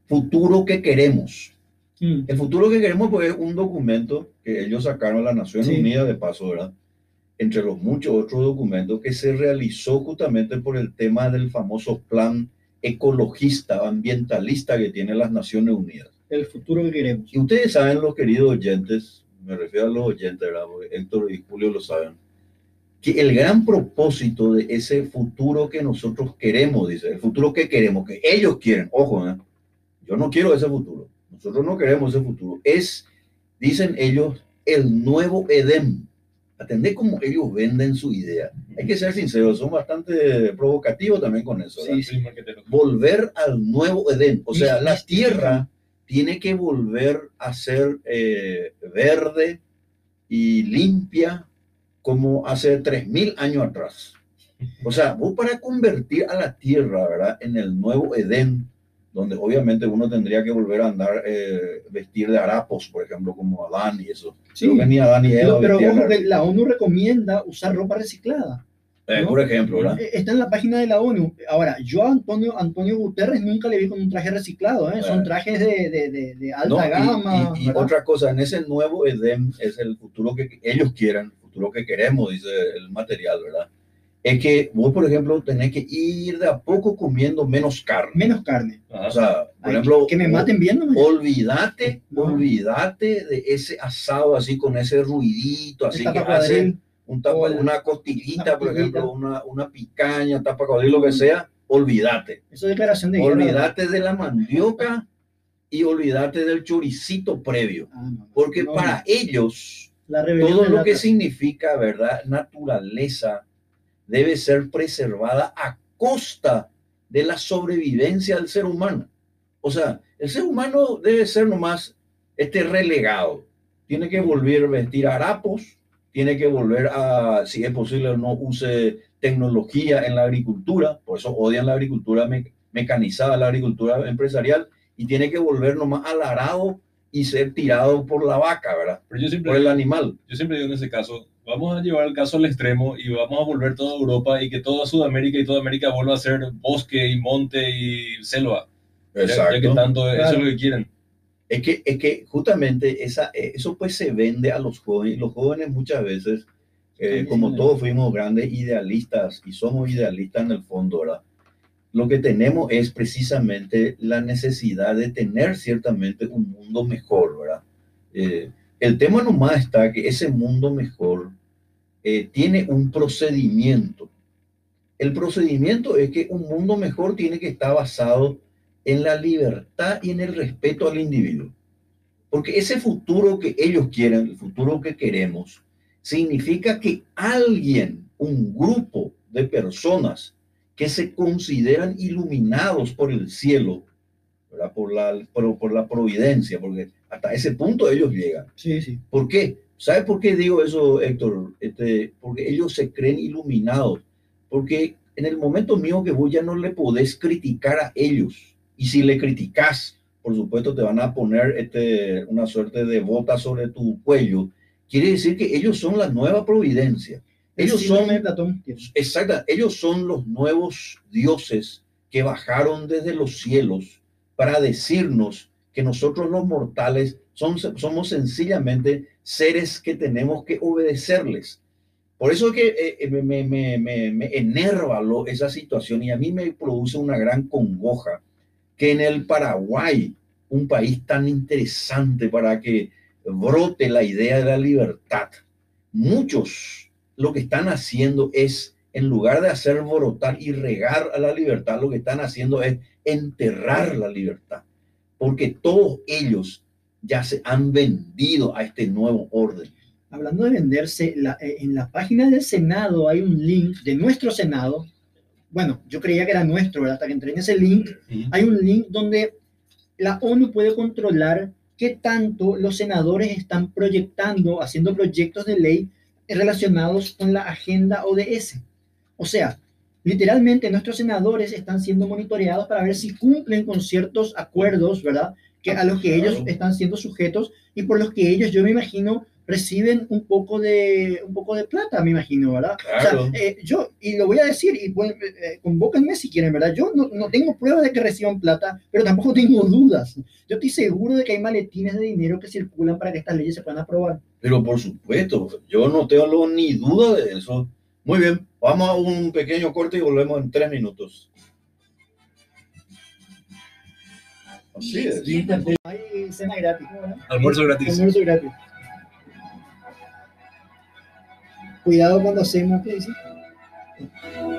futuro que queremos. Mm. El futuro que queremos pues, es un documento que ellos sacaron a la Naciones Unidas de paso, ¿verdad? entre los muchos otros documentos que se realizó justamente por el tema del famoso plan ecologista, ambientalista que tiene las Naciones Unidas. El futuro que queremos. Y ustedes saben, los queridos oyentes, me refiero a los oyentes, ¿verdad? Héctor y Julio lo saben, que el gran propósito de ese futuro que nosotros queremos, dice, el futuro que queremos, que ellos quieren, ojo, ¿eh? yo no quiero ese futuro, nosotros no queremos ese futuro, es, dicen ellos, el nuevo Edén atender cómo ellos venden su idea. Hay que ser sinceros, son bastante provocativos también con eso. volver al nuevo Edén, o sea, la tierra tiene que volver a ser eh, verde y limpia como hace 3.000 años atrás. O sea, vos para convertir a la tierra, ¿verdad? En el nuevo Edén, donde obviamente uno tendría que volver a andar, eh, vestir de harapos, por ejemplo, como Adán y eso. Sí, Adán y Eva pero, la ONU recomienda usar ropa reciclada. Eh, por ejemplo, ¿verdad? Eh, está en la página de la ONU. Ahora, yo a Antonio, Antonio Guterres nunca le vi con un traje reciclado, ¿eh? son trajes de, de, de, alta gama. Y, otra cosa, en ese nuevo Edén es el futuro que ellos quieran, futuro que queremos, dice el material, ¿verdad? es que vos, por ejemplo, tenés que ir de a poco comiendo menos carne. Menos carne. O sea, por ejemplo, que me maten viendo. Olvídate, olvídate de ese asado así con ese ruidito, así que hace una costillita, por ejemplo, una, una picaña, tapa lo que sea, olvídate. Eso es declaración de Olvídate de la mandioca y olvídate del choricito previo. Ah, porque para ellos, todo lo que significa, ¿verdad? Naturaleza debe ser preservada a costa de la sobrevivencia del ser humano. O sea, el ser humano debe ser nomás este relegado. Tiene que volver a vestir harapos, tiene que volver a, si es posible, no use tecnología en la agricultura, por eso odian la agricultura mecanizada, la agricultura empresarial, y tiene que volver nomás al arado y ser tirado por la vaca, ¿verdad? Pero yo siempre, por el animal. Yo siempre digo en ese caso, vamos a llevar el caso al extremo y vamos a volver toda Europa y que toda Sudamérica y toda América vuelva a ser bosque y monte y selva. Exacto. Ya, que tanto eso es lo que quieren. Es que, es que justamente esa, eso pues se vende a los jóvenes. Los jóvenes muchas veces, eh, como todos fuimos grandes idealistas y somos idealistas en el fondo, ¿verdad? Lo que tenemos es precisamente la necesidad de tener ciertamente un mundo mejor, ¿verdad? Eh, el tema nomás está que ese mundo mejor eh, tiene un procedimiento. El procedimiento es que un mundo mejor tiene que estar basado en la libertad y en el respeto al individuo. Porque ese futuro que ellos quieren, el futuro que queremos, significa que alguien, un grupo de personas que se consideran iluminados por el cielo, Por, la, por la providencia, porque hasta ese punto ellos llegan. Sí, sí. ¿Por qué? ¿Sabes por qué digo eso, Héctor? Este, porque ellos se creen iluminados. Porque en el momento mío que vos ya no le podés criticar a ellos. Y si le criticas, por supuesto, te van a poner este, una suerte de bota sobre tu cuello. Quiere decir que ellos son la nueva providencia. Ellos son, exacto, ellos son los nuevos dioses que bajaron desde los cielos para decirnos que nosotros los mortales somos sencillamente seres que tenemos que obedecerles. Por eso es que eh, eh, me, me, me, enerva lo, esa situación y a mí me produce una gran congoja que en el Paraguay, un país tan interesante para que brote la idea de la libertad, muchos lo que están haciendo es, en lugar de hacer brotar y regar a la libertad, lo que están haciendo es enterrar la libertad porque todos ellos ya se han vendido a este nuevo orden. Hablando de venderse, eh, en la página del Senado hay un link de nuestro Senado. Bueno, yo creía que era nuestro, hasta que entré en ese link, hay un link donde la ONU puede controlar qué tanto los senadores están proyectando, haciendo proyectos de ley relacionados con la agenda ODS. O sea, literalmente nuestros senadores están siendo monitoreados para ver si cumplen con ciertos acuerdos, ¿verdad? Que a los que ellos están siendo sujetos y por los que ellos, yo me imagino, reciben un poco de un poco de plata, me imagino, ¿verdad? O sea, eh, yo, y lo voy a decir, y pues, eh, convóquenme si quieren, ¿verdad? Yo no, no tengo pruebas de que reciban plata, pero tampoco tengo dudas. Yo estoy seguro de que hay maletines de dinero que circulan para que estas leyes se puedan aprobar. Pero por supuesto, yo no tengo ni duda de eso. Muy bien, vamos a un pequeño corte y volvemos en tres minutos. Así es. Hay cena gratis. Almuerzo gratis. Almuerzo gratis. Cuidado cuando hacemos, ¿qué dice?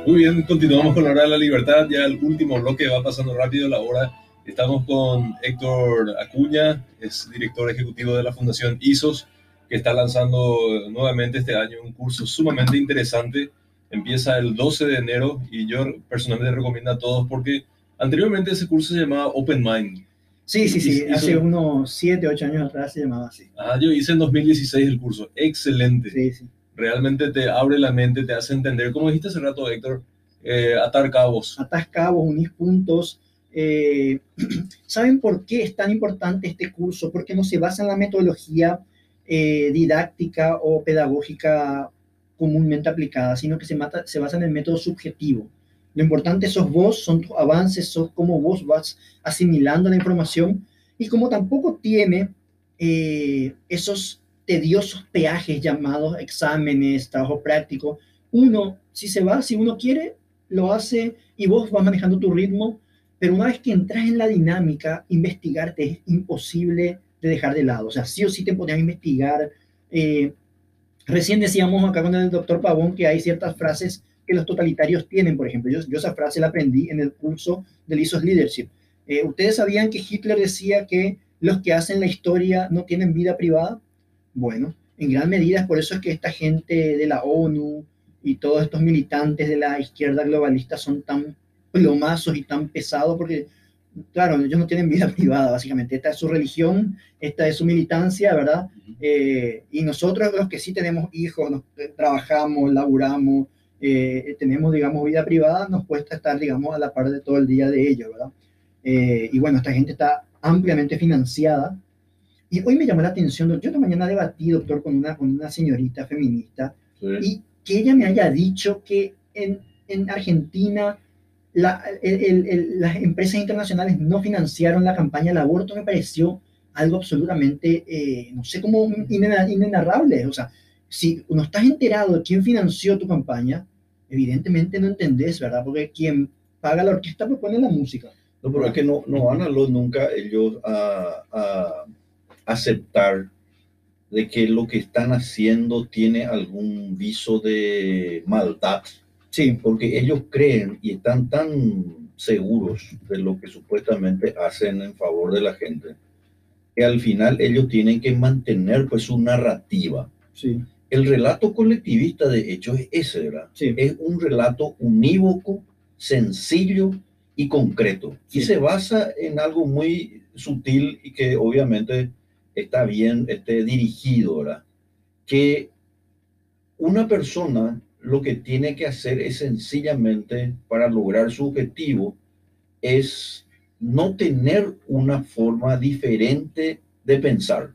Muy bien, continuamos con la hora de la libertad. Ya el último bloque va pasando rápido la hora. Estamos con Héctor Acuña, es director ejecutivo de la Fundación ISOS que está lanzando nuevamente este año un curso sumamente interesante. Empieza el 12 de enero y yo personalmente recomiendo a todos porque anteriormente ese curso se llamaba Open Mind. Sí, sí, sí, hace unos 7, 8 años atrás se llamaba así. Ah, yo hice en 2016 el curso, excelente. Sí, sí. Realmente te abre la mente, te hace entender, como dijiste hace rato, Héctor, eh, atar cabos. Atar cabos, unir puntos. Eh, ¿Saben por qué es tan importante este curso? Porque no se basa en la metodología eh, didáctica o pedagógica comúnmente aplicada, sino que se, mata, basa en el método subjetivo. Lo importante sos vos, son tus avances, sos cómo vos vas asimilando la información y como tampoco tiene eh, esos tediosos peajes llamados exámenes, trabajo práctico, uno, si se va, si uno quiere, lo hace y vos vas manejando tu ritmo, pero una vez que entras en la dinámica, investigarte es imposible de dejar de lado. O sea, sí o sí te ponías investigar. Eh, Recién decíamos acá con el doctor Pavón que hay ciertas frases que los totalitarios tienen, por ejemplo. Yo, yo esa frase la aprendí en el curso del ISOS Leadership. Eh, ¿Ustedes sabían que Hitler decía que los que hacen la historia no tienen vida privada? Bueno, en gran medida es por eso es que esta gente de la ONU y todos estos militantes de la izquierda globalista son tan plomazos y tan pesados porque, claro, ellos no tienen vida privada, básicamente. Esta es su religión, esta es su militancia, ¿verdad? Eh, y nosotros los que sí tenemos hijos, nos, eh, trabajamos, laburamos, eh, tenemos, digamos, vida privada, nos cuesta estar, digamos, a la par de todo el día de ellos, ¿verdad? y bueno, esta gente está ampliamente financiada. Y hoy me llamó la atención, yo esta mañana debatí, doctor, con una, con una señorita feminista, y que ella me haya dicho que en, en Argentina la, las empresas internacionales no financiaron la campaña del aborto, me pareció algo absolutamente, eh, no sé cómo, inenarrable. O sea, si no estás enterado de quién financió tu campaña, evidentemente no entendés, ¿verdad? Porque quien paga la orquesta propone la música. No, pero es que no, no van a los nunca ellos a aceptar de que lo que están haciendo tiene algún viso de maldad Sí, porque ellos creen y están tan seguros de lo que supuestamente hacen en favor de la gente, que al final ellos tienen que mantener pues su narrativa. Sí. El relato colectivista, de hecho, es ese, ¿verdad? Sí. Es un relato unívoco, sencillo y concreto. Y se basa en algo muy sutil y que obviamente está bien este, dirigido, ¿verdad? Que una persona lo que tiene que hacer es sencillamente para lograr su objetivo es no tener una forma diferente de pensar.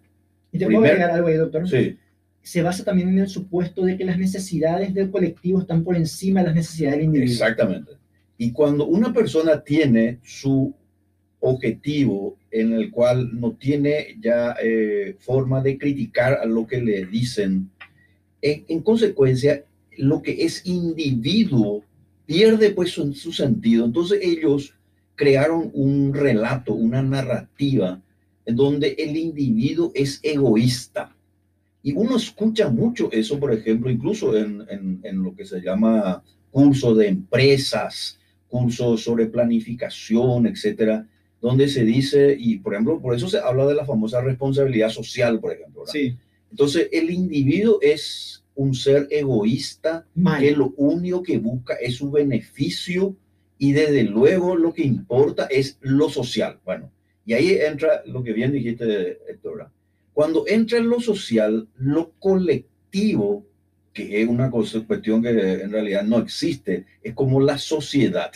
Y te puedo agregar algo ahí, doctor. Sí. Se basa también en el supuesto de que las necesidades del colectivo están por encima de las necesidades del individuo. Exactamente. Y cuando una persona tiene su objetivo en el cual no tiene ya eh, forma de criticar a lo que le dicen, en, en consecuencia, lo que es individuo pierde pues su, su, sentido. Entonces ellos crearon un relato, una narrativa, en donde el individuo es egoísta. Y uno escucha mucho eso, por ejemplo, incluso en, en, en lo que se llama curso de empresas, cursos sobre planificación, etcétera, donde se dice, y por ejemplo, por eso se habla de la famosa responsabilidad social, por ejemplo. Sí. Entonces, el individuo es un ser egoísta que lo único que busca es su beneficio y desde luego lo que importa es lo social. Bueno, y ahí entra lo que bien dijiste, Héctor. Cuando entra en lo social, lo colectivo, que es una cosa, cuestión que en realidad no existe, es como la sociedad.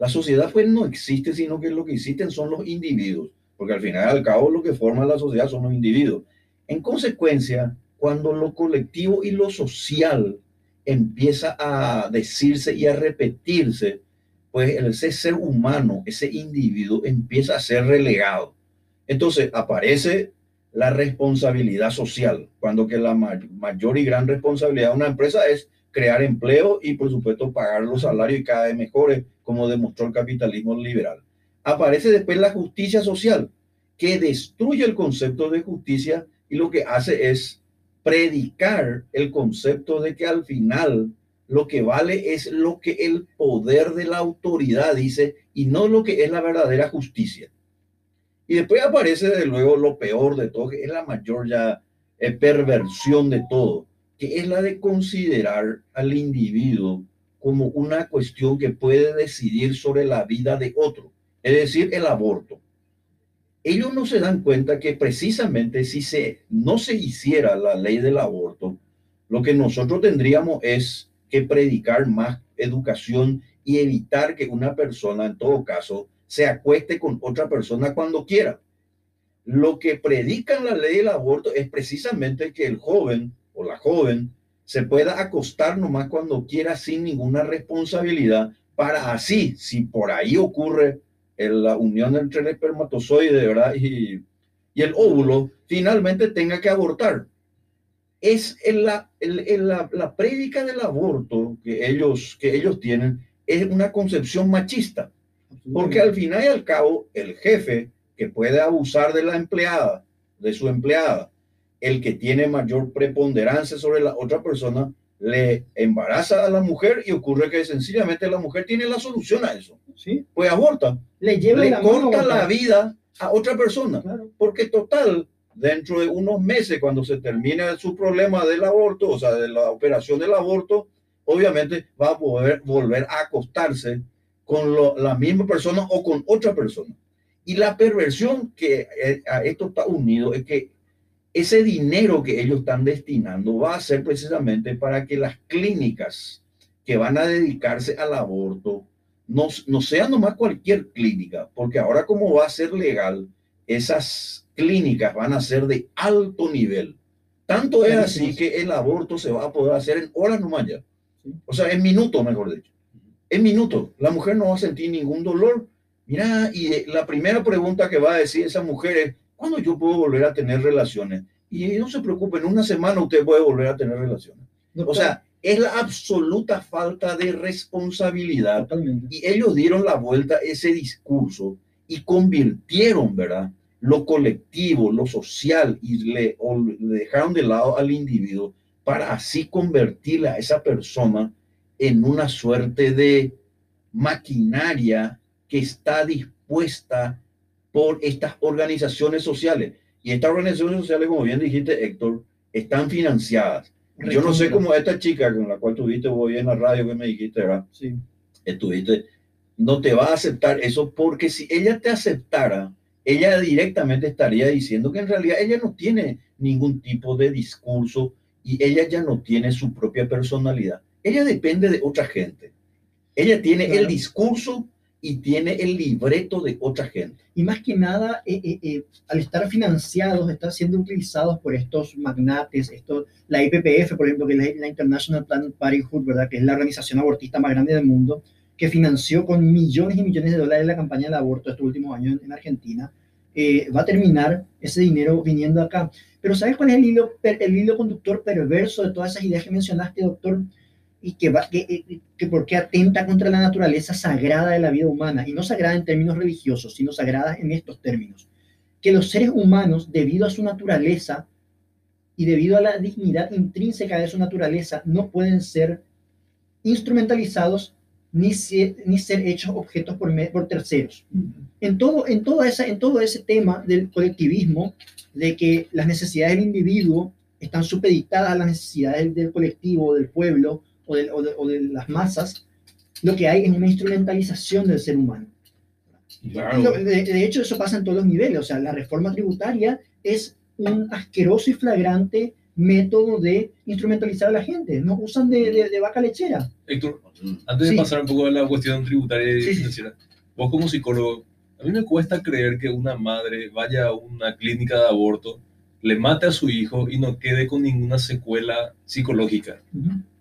La sociedad pues no existe, sino que lo que existen son los individuos, porque al final y al cabo lo que forma la sociedad son los individuos. En consecuencia, cuando lo colectivo y lo social empieza a decirse y a repetirse, pues ese ser humano, ese individuo empieza a ser relegado. Entonces aparece la responsabilidad social, cuando que la mayor y gran responsabilidad de una empresa es crear empleo y por supuesto pagar los salarios y cada vez mejores, como demostró el capitalismo liberal. Aparece después la justicia social, que destruye el concepto de justicia y lo que hace es predicar el concepto de que al final lo que vale es lo que el poder de la autoridad dice y no lo que es la verdadera justicia. Y después aparece de luego lo peor de todo, que es la mayor ya eh, perversión de todo, que es la de considerar al individuo como una cuestión que puede decidir sobre la vida de otro, es decir, el aborto ellos no se dan cuenta que precisamente si se, no se hiciera la ley del aborto, lo que nosotros tendríamos es que predicar más educación y evitar que una persona, en todo caso, se acueste con otra persona cuando quiera. Lo que predican la ley del aborto es precisamente que el joven o la joven se pueda acostar nomás cuando quiera sin ninguna responsabilidad para así, si por ahí ocurre la unión entre el espermatozoide ¿verdad? Y, y el óvulo finalmente tenga que abortar. Es en la, en, la, la prédica del aborto que ellos, que ellos tienen, es una concepción machista. Porque al final y al cabo, el jefe que puede abusar de la empleada, de su empleada, el que tiene mayor preponderancia sobre la otra persona le embaraza a la mujer y ocurre que sencillamente la mujer tiene la solución a eso. ¿Sí? Pues aborta. Le lleva Le corta la vida a otra persona. Claro. Porque total, dentro de unos meses, cuando se termine su problema del aborto, o sea, de la operación del aborto, obviamente va a poder volver a acostarse con lo- la misma persona o con otra persona. Y la perversión que eh, a esto está unido es que ese dinero que ellos están destinando va a ser precisamente para que las clínicas que van a dedicarse al aborto no, no sean nomás cualquier clínica, porque ahora como va a ser legal, esas clínicas van a ser de alto nivel. Tanto es así que el aborto se va a poder hacer en horas nomás ya. O sea, en minutos, mejor dicho. En minutos. La mujer no va a sentir ningún dolor. Mira, y la primera pregunta que va a decir esa mujer es, ¿cuándo yo puedo volver a tener relaciones? Y no se preocupe, en una semana usted puede volver a tener relaciones. O sea, es la absoluta falta de responsabilidad totalmente. y ellos dieron la vuelta a ese discurso y convirtieron, ¿verdad? Lo colectivo, lo social y le, le dejaron de lado al individuo para así convertir a esa persona en una suerte de maquinaria que está dispuesta por estas organizaciones sociales. Y estas organizaciones sociales, como bien dijiste, Héctor, están financiadas. Yo no sé cómo esta chica con la cual tuviste hoy en la radio que me dijiste, ¿verdad? Sí. estuviste, no te va a aceptar eso porque si ella te aceptara, ella directamente estaría diciendo que en realidad ella no tiene ningún tipo de discurso y ella ya no tiene su propia personalidad. Ella depende de otra gente. Ella tiene el discurso y tiene el libreto de otra gente. Y más que nada, eh, eh, eh, al estar financiados, están siendo utilizados por estos magnates, estos, la IPPF, por ejemplo, que es la, International Planned Parenthood, ¿verdad? que es la organización abortista más grande del mundo, que financió con millones y millones de dólares la campaña del aborto estos últimos años en, en Argentina, eh, va a terminar ese dinero viniendo acá. Pero ¿sabes cuál es el hilo, el hilo conductor perverso de todas esas ideas que mencionaste, doctor? Y que, va, que, eh, que porque atenta contra la naturaleza sagrada de la vida humana, y no sagrada en términos religiosos, sino sagrada en estos términos. Que los seres humanos, debido a su naturaleza y debido a la dignidad intrínseca de su naturaleza, no pueden ser instrumentalizados ni, se- ni ser hechos objetos por, me- por terceros en todo, en, toda esa, en todo ese tema del colectivismo, de que las necesidades del individuo están supeditadas a las necesidades del colectivo, del pueblo o, del- o de, o de las masas, lo que hay es una instrumentalización del ser humano. Lo- de, de hecho, eso pasa en todos los niveles. O sea, la reforma tributaria es un asqueroso y flagrante método de instrumentalizar a la gente. Nos usan de, de- de vaca lechera. Héctor, antes Sí. de pasar un poco a la cuestión tributaria y Sí, sí. financiera, vos como psicólogo, a mí me cuesta creer que una madre vaya a una clínica de aborto, le mate a su hijo y no quede con ninguna secuela psicológica.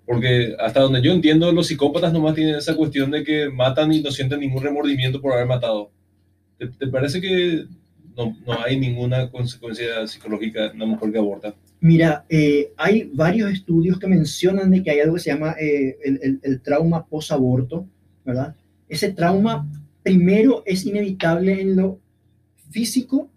Porque hasta donde yo entiendo, los psicópatas nomás tienen esa cuestión de que matan y no sienten ningún remordimiento por haber matado. ¿Te, te parece que no, no hay ninguna consecuencia psicológica en una mujer que aborta? Mira, eh, hay varios estudios que mencionan de que hay algo que se llama eh, el, el- el trauma post-aborto, ¿verdad? Ese trauma primero es inevitable en lo físico,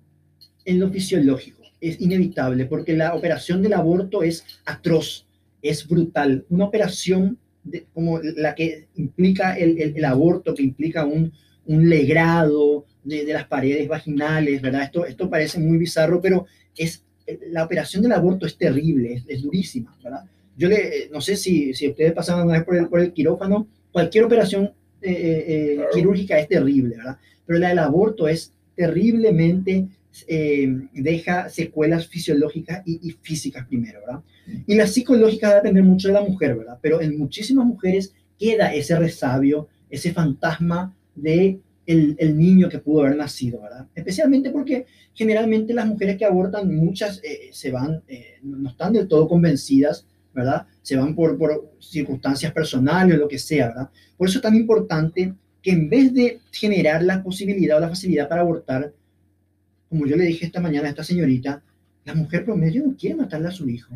en lo fisiológico. Es inevitable porque la operación del aborto es atroz, es brutal. Una operación de- como la que implica el, el- el aborto, que implica un, un legrado de, de las paredes vaginales, ¿verdad? Esto, esto parece muy bizarro, pero es la operación del aborto es terrible, es, es durísima, ¿verdad? Yo le, no sé si, si ustedes pasaron alguna vez por el, por el quirófano, cualquier operación eh, eh, Claro. quirúrgica es terrible, ¿verdad? Pero la del aborto es terriblemente, eh, deja secuelas fisiológicas y, físicas primero, ¿verdad? Y las psicológicas va a depender mucho de la mujer, ¿verdad? Pero en muchísimas mujeres queda ese resabio, ese fantasma de el, niño que pudo haber nacido, ¿verdad? Especialmente porque generalmente las mujeres que abortan, muchas eh, se van, eh, no están del todo convencidas, ¿verdad? Se van por, por circunstancias personales o lo que sea, ¿verdad? Por eso es tan importante que en vez de generar la posibilidad o la facilidad para abortar, como yo le dije esta mañana a esta señorita, la mujer promedio no quiere matarle a su hijo.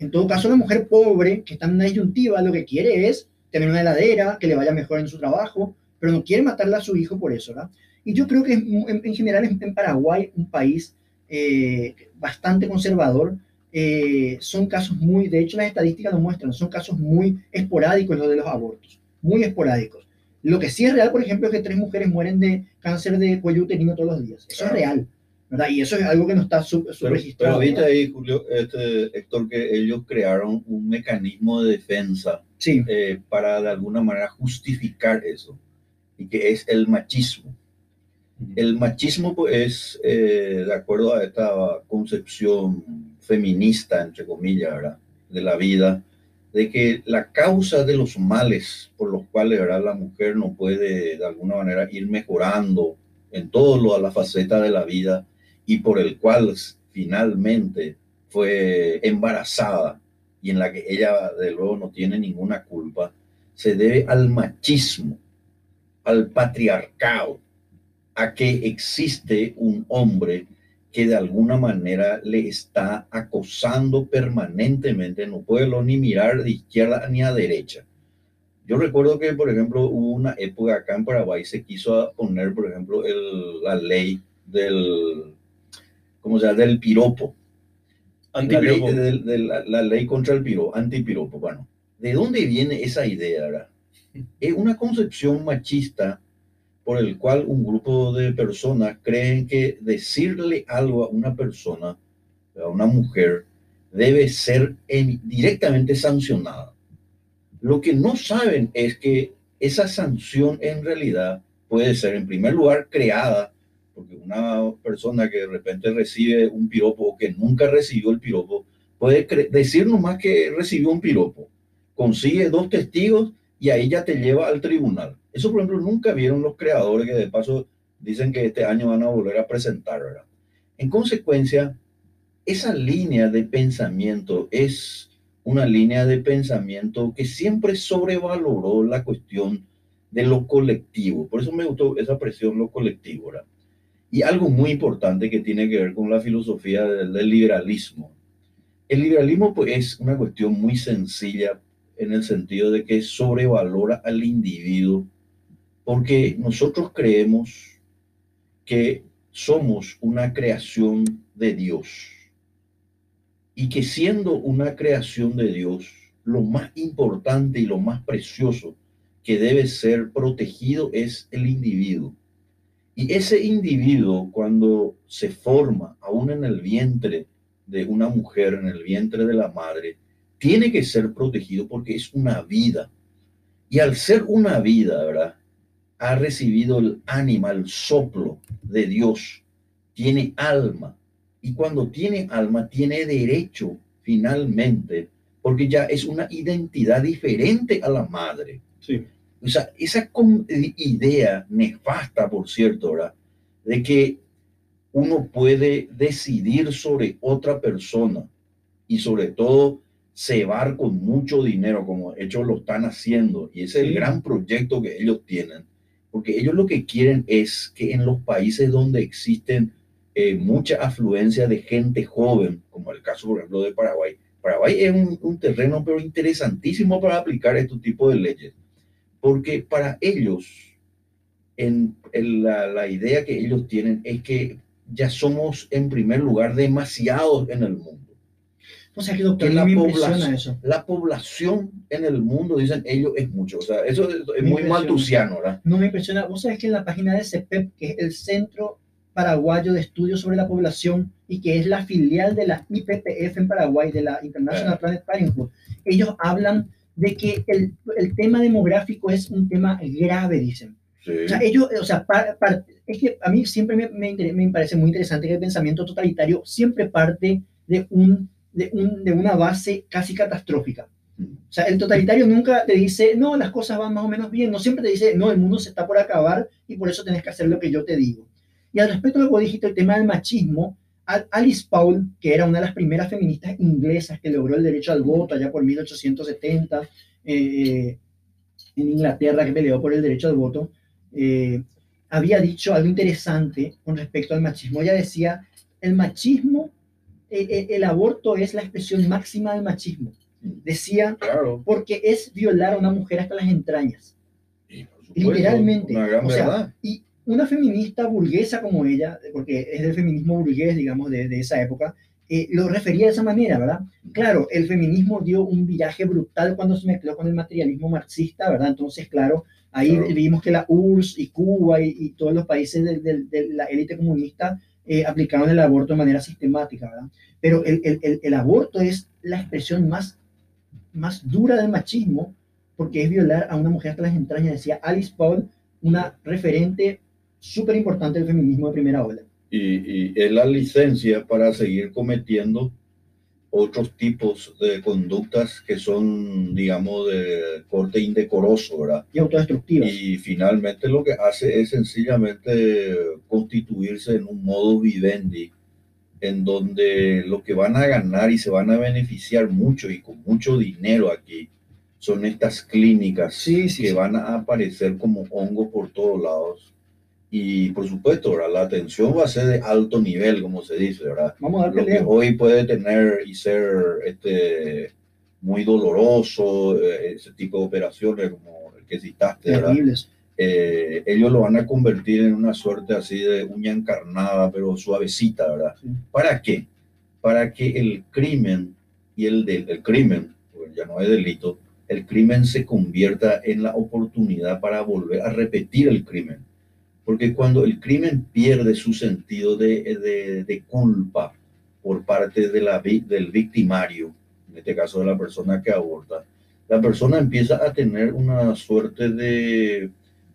En todo caso, la mujer pobre, que está en una disyuntiva, lo que quiere es tener una heladera, que le vaya mejor en su trabajo, pero no quiere matarle a su hijo por eso, ¿verdad? Y yo creo que en, en general en, en Paraguay, un país eh, bastante conservador. Eh, son casos muy, de hecho las estadísticas lo muestran, son casos muy esporádicos los de los abortos, muy esporádicos. Lo que sí es real, por ejemplo, es que tres mujeres mueren de cáncer de cuello uterino todos los días. Eso es real. ¿verdad? Y eso es algo que no está subregistrado. Pero, viste ahí, Julio, este, Héctor, que ellos crearon un mecanismo de defensa sí. eh, para de alguna manera justificar eso, y que es el machismo. El machismo pues, es, eh, de acuerdo a esta concepción feminista, entre comillas, ¿verdad? de la vida, de que la causa de los males por los cuales ¿verdad? la mujer no puede de alguna manera ir mejorando en todo a la faceta de la vida y por el cual finalmente fue embarazada y en la que ella de luego no tiene ninguna culpa, se debe al machismo, al patriarcado, a que existe un hombre que de alguna manera le está acosando permanentemente, no puede ni mirar de izquierda ni a derecha. Yo recuerdo que, por ejemplo, hubo una época acá en Paraguay, se quiso poner, por ejemplo, el, la ley del, ¿cómo se llama? Del piropo. La ley, de, de la, la, ley contra el piropo, antipiropo. Bueno, ¿de dónde viene esa idea? ¿verdad? Es una concepción machista por el cual un grupo de personas creen que decirle algo a una persona, a una mujer, debe ser directamente sancionada. Lo que no saben es que esa sanción en realidad puede ser, en primer lugar, creada, porque una persona que de repente recibe un piropo o que nunca recibió el piropo, puede decir nomás que recibió un piropo, consigue dos testigos y ahí ya te lleva al tribunal. Eso, por ejemplo, nunca vieron los creadores que de paso dicen que este año van a volver a presentar, ¿verdad? En consecuencia, esa línea de pensamiento es una línea de pensamiento que siempre sobrevaloró la cuestión de lo colectivo. Por eso me gustó esa presión, lo colectivo, ¿verdad? Y algo muy importante que tiene que ver con la filosofía del, del liberalismo. El liberalismo pues, es una cuestión muy sencilla en el sentido de que sobrevalora al individuo, porque nosotros creemos que somos una creación de Dios y que siendo una creación de Dios, lo más importante y lo más precioso que debe ser protegido es el individuo. Y ese individuo, cuando se forma aún en el vientre de una mujer, en el vientre de la madre, tiene que ser protegido porque es una vida. Y al ser una vida, ¿verdad? Ha recibido el ánima, el soplo de Dios. Tiene alma. Y cuando tiene alma, tiene derecho finalmente, porque ya es una identidad diferente a la madre. Sí. O sea, esa idea nefasta, por cierto, ¿verdad? De que uno puede decidir sobre otra persona y sobre todo cebar con mucho dinero, como ellos lo están haciendo, y ese es el gran proyecto que ellos tienen, porque ellos lo que quieren es que en los países donde existen eh, mucha afluencia de gente joven, como el caso, por ejemplo, de Paraguay, Paraguay es un, terreno pero interesantísimo para aplicar este tipo de leyes, porque para ellos, la, la idea que ellos tienen es que ya somos en primer lugar demasiados en el mundo o sea, que doctor, la, me población, eso. la población en el mundo, dicen ellos, es mucho. O sea, eso es, es muy maltusiano, ¿verdad? No me impresiona. Vos sabés que en la página de CEPEP, que es el Centro Paraguayo de Estudios sobre la Población y que es la filial de la IPPF en Paraguay, de la International Planet Parenthood, ellos hablan de que el, el, tema demográfico es un tema grave, dicen. Sí. O sea, ellos, o sea, par, par, es que a mí siempre me, me, me parece muy interesante que el pensamiento totalitario siempre parte de un de, un, de, una base casi catastrófica. O sea, el totalitario nunca te dice, no, las cosas van más o menos bien, no siempre te dice, no, el mundo se está por acabar y por eso tenés que hacer lo que yo te digo. Y al respecto de lo que dijiste, el tema del machismo, Alice Paul, que era una de las primeras feministas inglesas que logró el derecho al voto allá por 1870 eh, en Inglaterra, que peleó por el derecho al voto, eh, había dicho algo interesante con respecto al machismo. Ella decía, el machismo el, el, aborto es la expresión máxima del machismo. Decía, claro. porque es violar a una mujer hasta las entrañas. Y Literalmente. Una gran o sea, y una feminista burguesa como ella, porque es del feminismo burgués, digamos, de, de esa época, eh, lo refería de esa manera, ¿verdad? Claro, el feminismo dio un viraje brutal cuando se mezcló con el materialismo marxista, ¿verdad? Entonces, claro, ahí vimos que la URSS y Cuba y, todos los países de, de, la élite comunista eh, aplicaron el aborto de manera sistemática, ¿verdad? Pero el, el, el, aborto es la expresión más, más dura del machismo porque es violar a una mujer hasta las entrañas, decía Alice Paul, una referente súper importante del feminismo de primera ola. Y, es la licencia para seguir cometiendo otros tipos de conductas que son, digamos, de corte indecoroso, ¿verdad? Y autodestructivas. Y finalmente lo que hace es sencillamente constituirse en un modo vivendi, en donde lo que van a ganar y se van a beneficiar mucho y con mucho dinero aquí son estas clínicas que van a aparecer como hongo por todos lados. Y por supuesto, la atención va a ser de alto nivel, como se dice, ¿verdad? Vamos a Lo que hoy puede tener y ser este, muy doloroso, eh, ese tipo de operaciones como el que citaste, ¿verdad? Eh, ellos lo van a convertir en una suerte así de uña encarnada, pero suavecita, ¿verdad? ¿Para qué? Para que el crimen y el, del el crimen, pues ya no es delito, el crimen se convierta en la oportunidad para volver a repetir el crimen. Porque cuando el crimen pierde su sentido de, culpa por parte de la, del victimario, en este caso de la persona que aborta, la persona empieza a tener una suerte de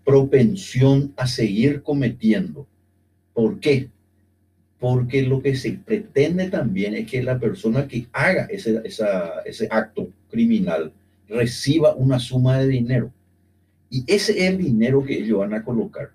propensión a seguir cometiendo. ¿Por qué? Porque lo que se pretende también es que la persona que haga ese acto criminal reciba una suma de dinero. Y ese es el dinero que ellos van a colocar.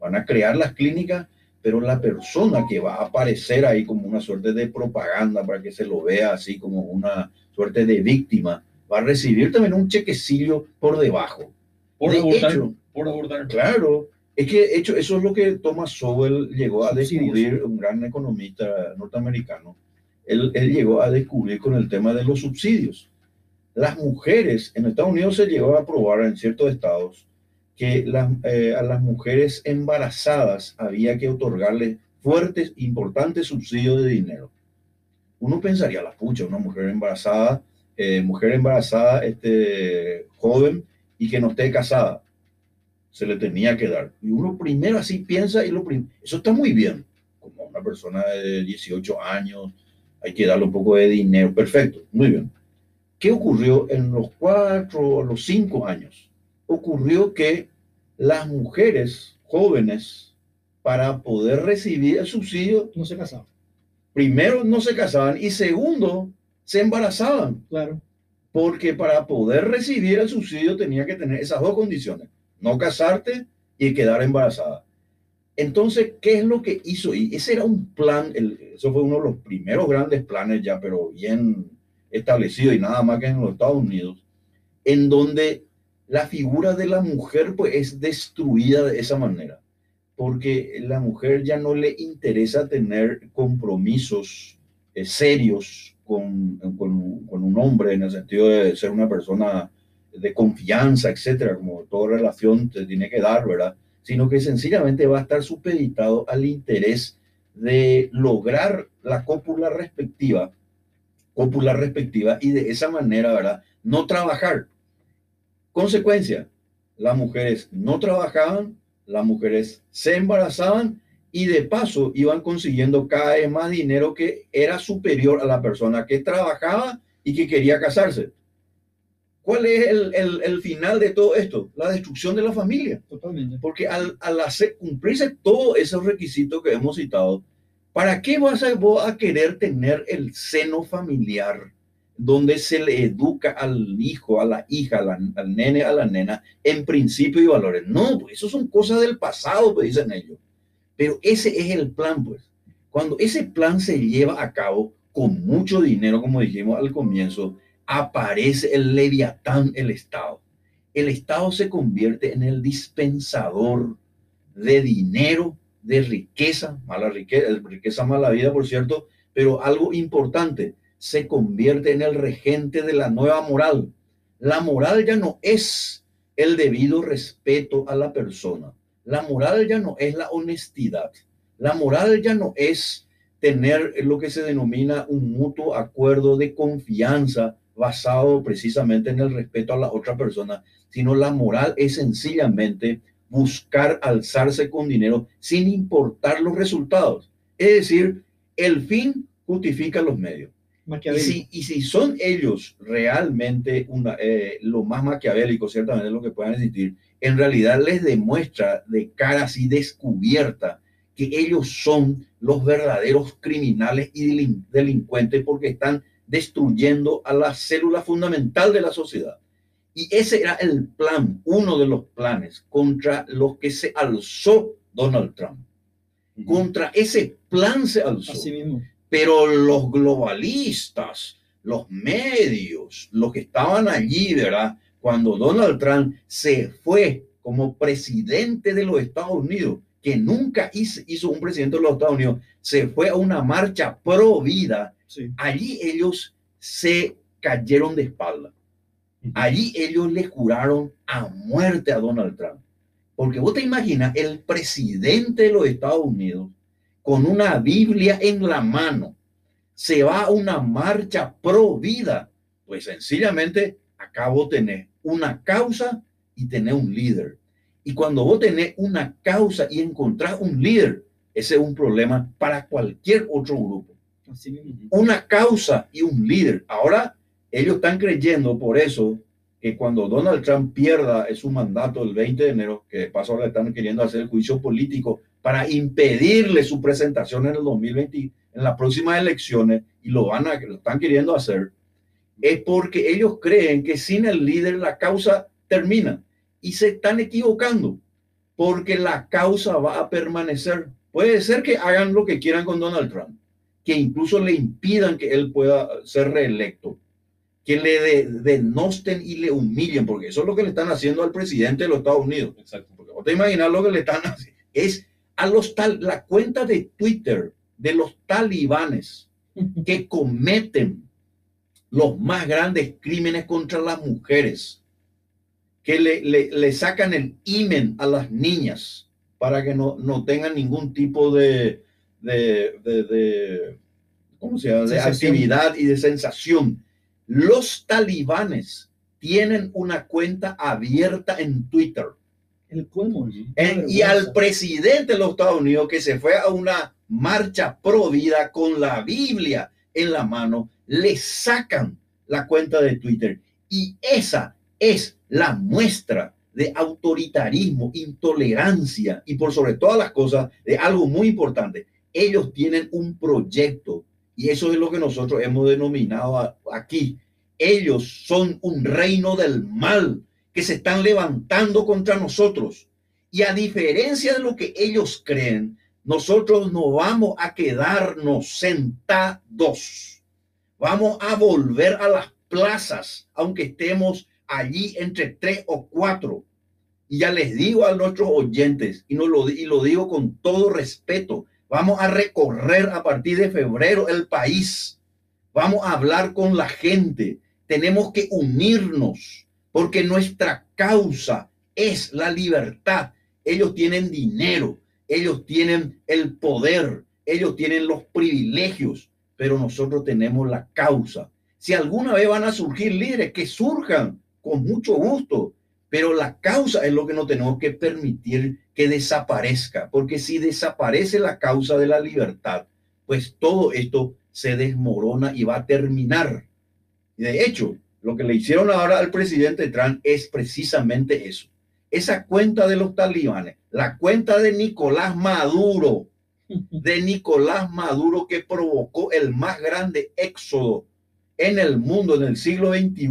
Van a crear las clínicas, pero la persona que va a aparecer ahí como una suerte de propaganda para que se lo vea así como una suerte de víctima, va a recibir también un chequecillo por debajo. Por abordar, por abordar. Claro, es que hecho, eso es lo que Thomas Sowell llegó a descubrir, un gran economista norteamericano. Él, él llegó a descubrir con el tema de los subsidios las mujeres, en Estados Unidos se llegó a aprobar en ciertos estados que eh, a las mujeres embarazadas había que otorgarles fuertes, importantes subsidios de dinero. Uno pensaría, la pucha, una mujer embarazada, eh, mujer embarazada, este, joven y que no esté casada, se le tenía que dar. Y uno primero así piensa y lo eso está muy bien. Como una persona de 18 años, hay que darle un poco de dinero, perfecto, muy bien. ¿Qué ocurrió en los cuatro o los cinco años? Ocurrió que las mujeres jóvenes, para poder recibir el subsidio, no se casaban. Primero, no se casaban y segundo, se embarazaban. Claro. Porque para poder recibir el subsidio tenía que tener esas dos condiciones, no casarte y quedar embarazada. Entonces, ¿qué es lo que hizo? Y ese era un plan, eso fue uno de los primeros grandes planes ya, pero bien establecido y nada más que en los Estados Unidos, en donde la figura de la mujer pues es destruida de esa manera, porque la mujer ya no le interesa tener compromisos eh, serios con, con, un hombre en el sentido de ser una persona de confianza, etcétera, como toda relación te tiene que dar, ¿verdad? Sino que sencillamente va a estar supeditado al interés de lograr la cópula respectiva cópula respectiva y de esa manera, ¿verdad? No trabajar. Consecuencia, las mujeres no trabajaban, las mujeres se embarazaban y de paso iban consiguiendo cada vez más dinero que era superior a la persona que trabajaba y que quería casarse. ¿Cuál es el, el, final de todo esto? La destrucción de la familia. Totalmente. Porque al, al hacer, cumplirse todos esos requisitos que hemos citado, ¿Para qué vas a, a querer tener el seno familiar donde se le educa al hijo, a la hija, al nene, a la nena en principios y valores? No, pues eso son cosas del pasado, pues dicen ellos. Pero ese es el plan, pues. Cuando ese plan se lleva a cabo con mucho dinero, como dijimos al comienzo, aparece el leviatán, el Estado. El Estado se convierte en el dispensador de dinero de riqueza, mala riqueza, riqueza, mala vida, por cierto, pero algo importante, se convierte en el regente de la nueva moral. La moral ya no es el debido respeto a la persona. La moral ya no es la honestidad. La moral ya no es tener lo que se denomina un mutuo acuerdo de confianza basado precisamente en el respeto a la otra persona, sino la moral es sencillamente buscar alzarse con dinero sin importar los resultados. Es decir, el fin justifica los medios. Y si, y si, son ellos realmente una, eh, lo más maquiavélico, ciertamente lo que puedan existir, en realidad les demuestra de cara así descubierta que ellos son los verdaderos criminales y delincuentes porque están destruyendo a la célula fundamental de la sociedad. Y ese era el plan, uno de los planes contra los que se alzó Donald Trump. Contra ese plan se alzó. Así mismo. Pero los globalistas, los medios, los que estaban allí, ¿verdad? Cuando Donald Trump se fue como presidente de los Estados Unidos, que nunca hizo, un presidente de los Estados Unidos, se fue a una marcha pro vida, allí ellos se cayeron de espalda. Allí ellos le juraron a muerte a Donald Trump. Porque vos te imaginas el presidente de los Estados Unidos con una Biblia en la mano, se va a una marcha pro vida, pues sencillamente acabo de tener una causa y tener un líder. Y cuando vos tenés una causa y encontrás un líder, ese es un problema para cualquier otro grupo. Una causa y un líder. Ahora, ellos están creyendo por eso que cuando Donald Trump pierda su mandato el 20 de enero, que de paso le están queriendo hacer el juicio político para impedirle su presentación en el 2020, en las próximas elecciones, y lo van a, lo están queriendo hacer, es porque ellos creen que sin el líder la causa termina y se están equivocando, porque la causa va a permanecer. Puede ser que hagan lo que quieran con Donald Trump, que incluso le impidan que él pueda ser reelecto, que le denosten y le humillen, porque eso es lo que le están haciendo al presidente de los Estados Unidos. Exacto. Porque vos te imaginas lo que le están haciendo. Es a los tal, la cuenta de Twitter de los talibanes que cometen los más grandes crímenes contra las mujeres, que le, le, sacan el imen a las niñas para que no, no tengan ningún tipo de, de, de, ¿cómo se llama? de actividad y de sensación. Los talibanes tienen una cuenta abierta en Twitter el y al presidente de los Estados Unidos que se fue a una marcha pro vida con la Biblia en la mano, le sacan la cuenta de Twitter. Y esa es la muestra de autoritarismo, intolerancia y por sobre todas las cosas de algo muy importante. Ellos tienen un proyecto y eso es lo que nosotros hemos denominado aquí. Ellos son un reino del mal que se están levantando contra nosotros. Y a diferencia de lo que ellos creen, nosotros no vamos a quedarnos sentados. Vamos a volver a las plazas, aunque estemos allí entre tres o cuatro. Y ya les digo a nuestros oyentes, y, no lo, y lo digo con todo respeto, vamos a recorrer a partir de febrero el país. Vamos a hablar con la gente. Tenemos que unirnos porque nuestra causa es la libertad. Ellos tienen dinero, ellos tienen el poder, ellos tienen los privilegios, pero nosotros tenemos la causa. Si alguna vez van a surgir líderes, que surjan con mucho gusto, pero la causa es lo que no tenemos que permitir que desaparezca, porque si desaparece la causa de la libertad, pues todo esto se desmorona y va a terminar. De hecho, lo que le hicieron ahora al presidente Trump es precisamente eso. Esa cuenta de los talibanes, la cuenta de Nicolás Maduro, de Nicolás Maduro que provocó el más grande éxodo en el mundo en el siglo XXI.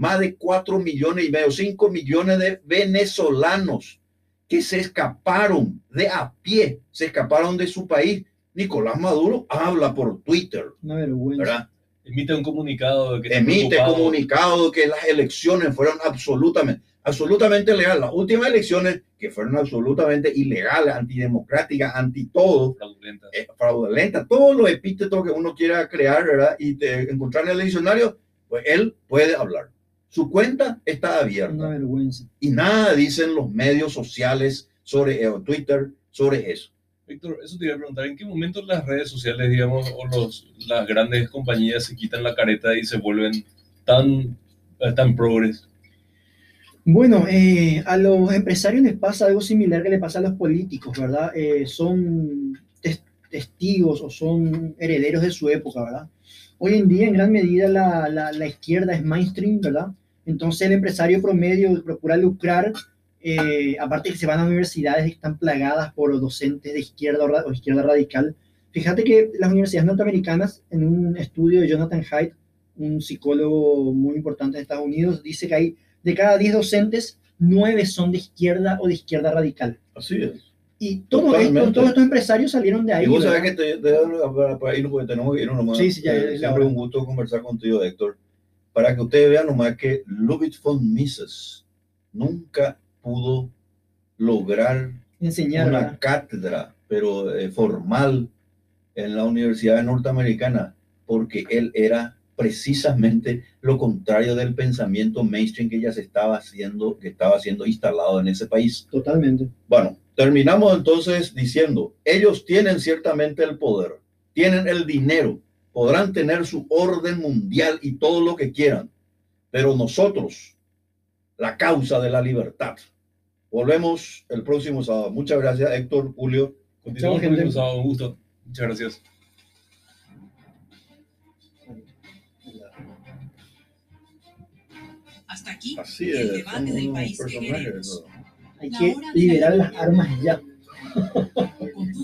Más de cuatro millones y medio, cinco millones de venezolanos que se escaparon de a pie, se escaparon de su país. Nicolás Maduro habla por Twitter. Una vergüenza. emite un comunicado de que emite comunicado de que las elecciones fueron absolutamente absolutamente legales. Las últimas elecciones que fueron absolutamente ilegales antidemocráticas anti todo fraudulentas. eh, fraudulenta, todos los epítetos que uno quiera crear verdad y te encontrar en el diccionario pues él puede hablar su cuenta está abierta Una vergüenza. y nada dicen los medios sociales sobre eh, Twitter, sobre eso. Víctor, eso te iba a preguntar, ¿en qué momento las redes sociales, digamos, o los, las grandes compañías se quitan la careta y se vuelven tan, tan progres? Bueno, eh, a los empresarios les pasa algo similar que le pasa a los políticos, ¿verdad? Eh, son testigos o son herederos de su época, ¿verdad? Hoy en día, en gran medida, la, la, la izquierda es mainstream, ¿verdad? Entonces, el empresario promedio procura lucrar, eh, aparte que se van a universidades que están plagadas por docentes de izquierda o, izquierda radical. Fíjate que las universidades norteamericanas, en un estudio de Jonathan Haidt, un psicólogo muy importante de Estados Unidos, dice que hay de cada 10 docentes, 9 son de izquierda o de izquierda radical. Así es. Y todos estos, todos estos empresarios salieron de ahí. Y vos sabés que te, te, para, para ir, porque tenemos que ir nomás. Sí, sí, ya, eh, siempre un gusto conversar contigo, Héctor. Para que ustedes vean nomás que Ludwig von Mises nunca pudo lograr enseñar una ¿verdad? cátedra, pero eh, formal en la Universidad Norteamericana, porque él era precisamente lo contrario del pensamiento mainstream que ya se estaba haciendo, que estaba siendo instalado en ese país. Totalmente. Bueno, terminamos entonces diciendo, ellos tienen ciertamente el poder, tienen el dinero, podrán tener su orden mundial y todo lo que quieran, pero nosotros, la causa de la libertad. Volvemos el próximo sábado. Muchas gracias, Héctor, Julio. Continuamos el próximo sábado, un gusto. Muchas gracias. Hasta aquí Así el es, debate son del país que. Hay La que hora de la liberar las armas ya.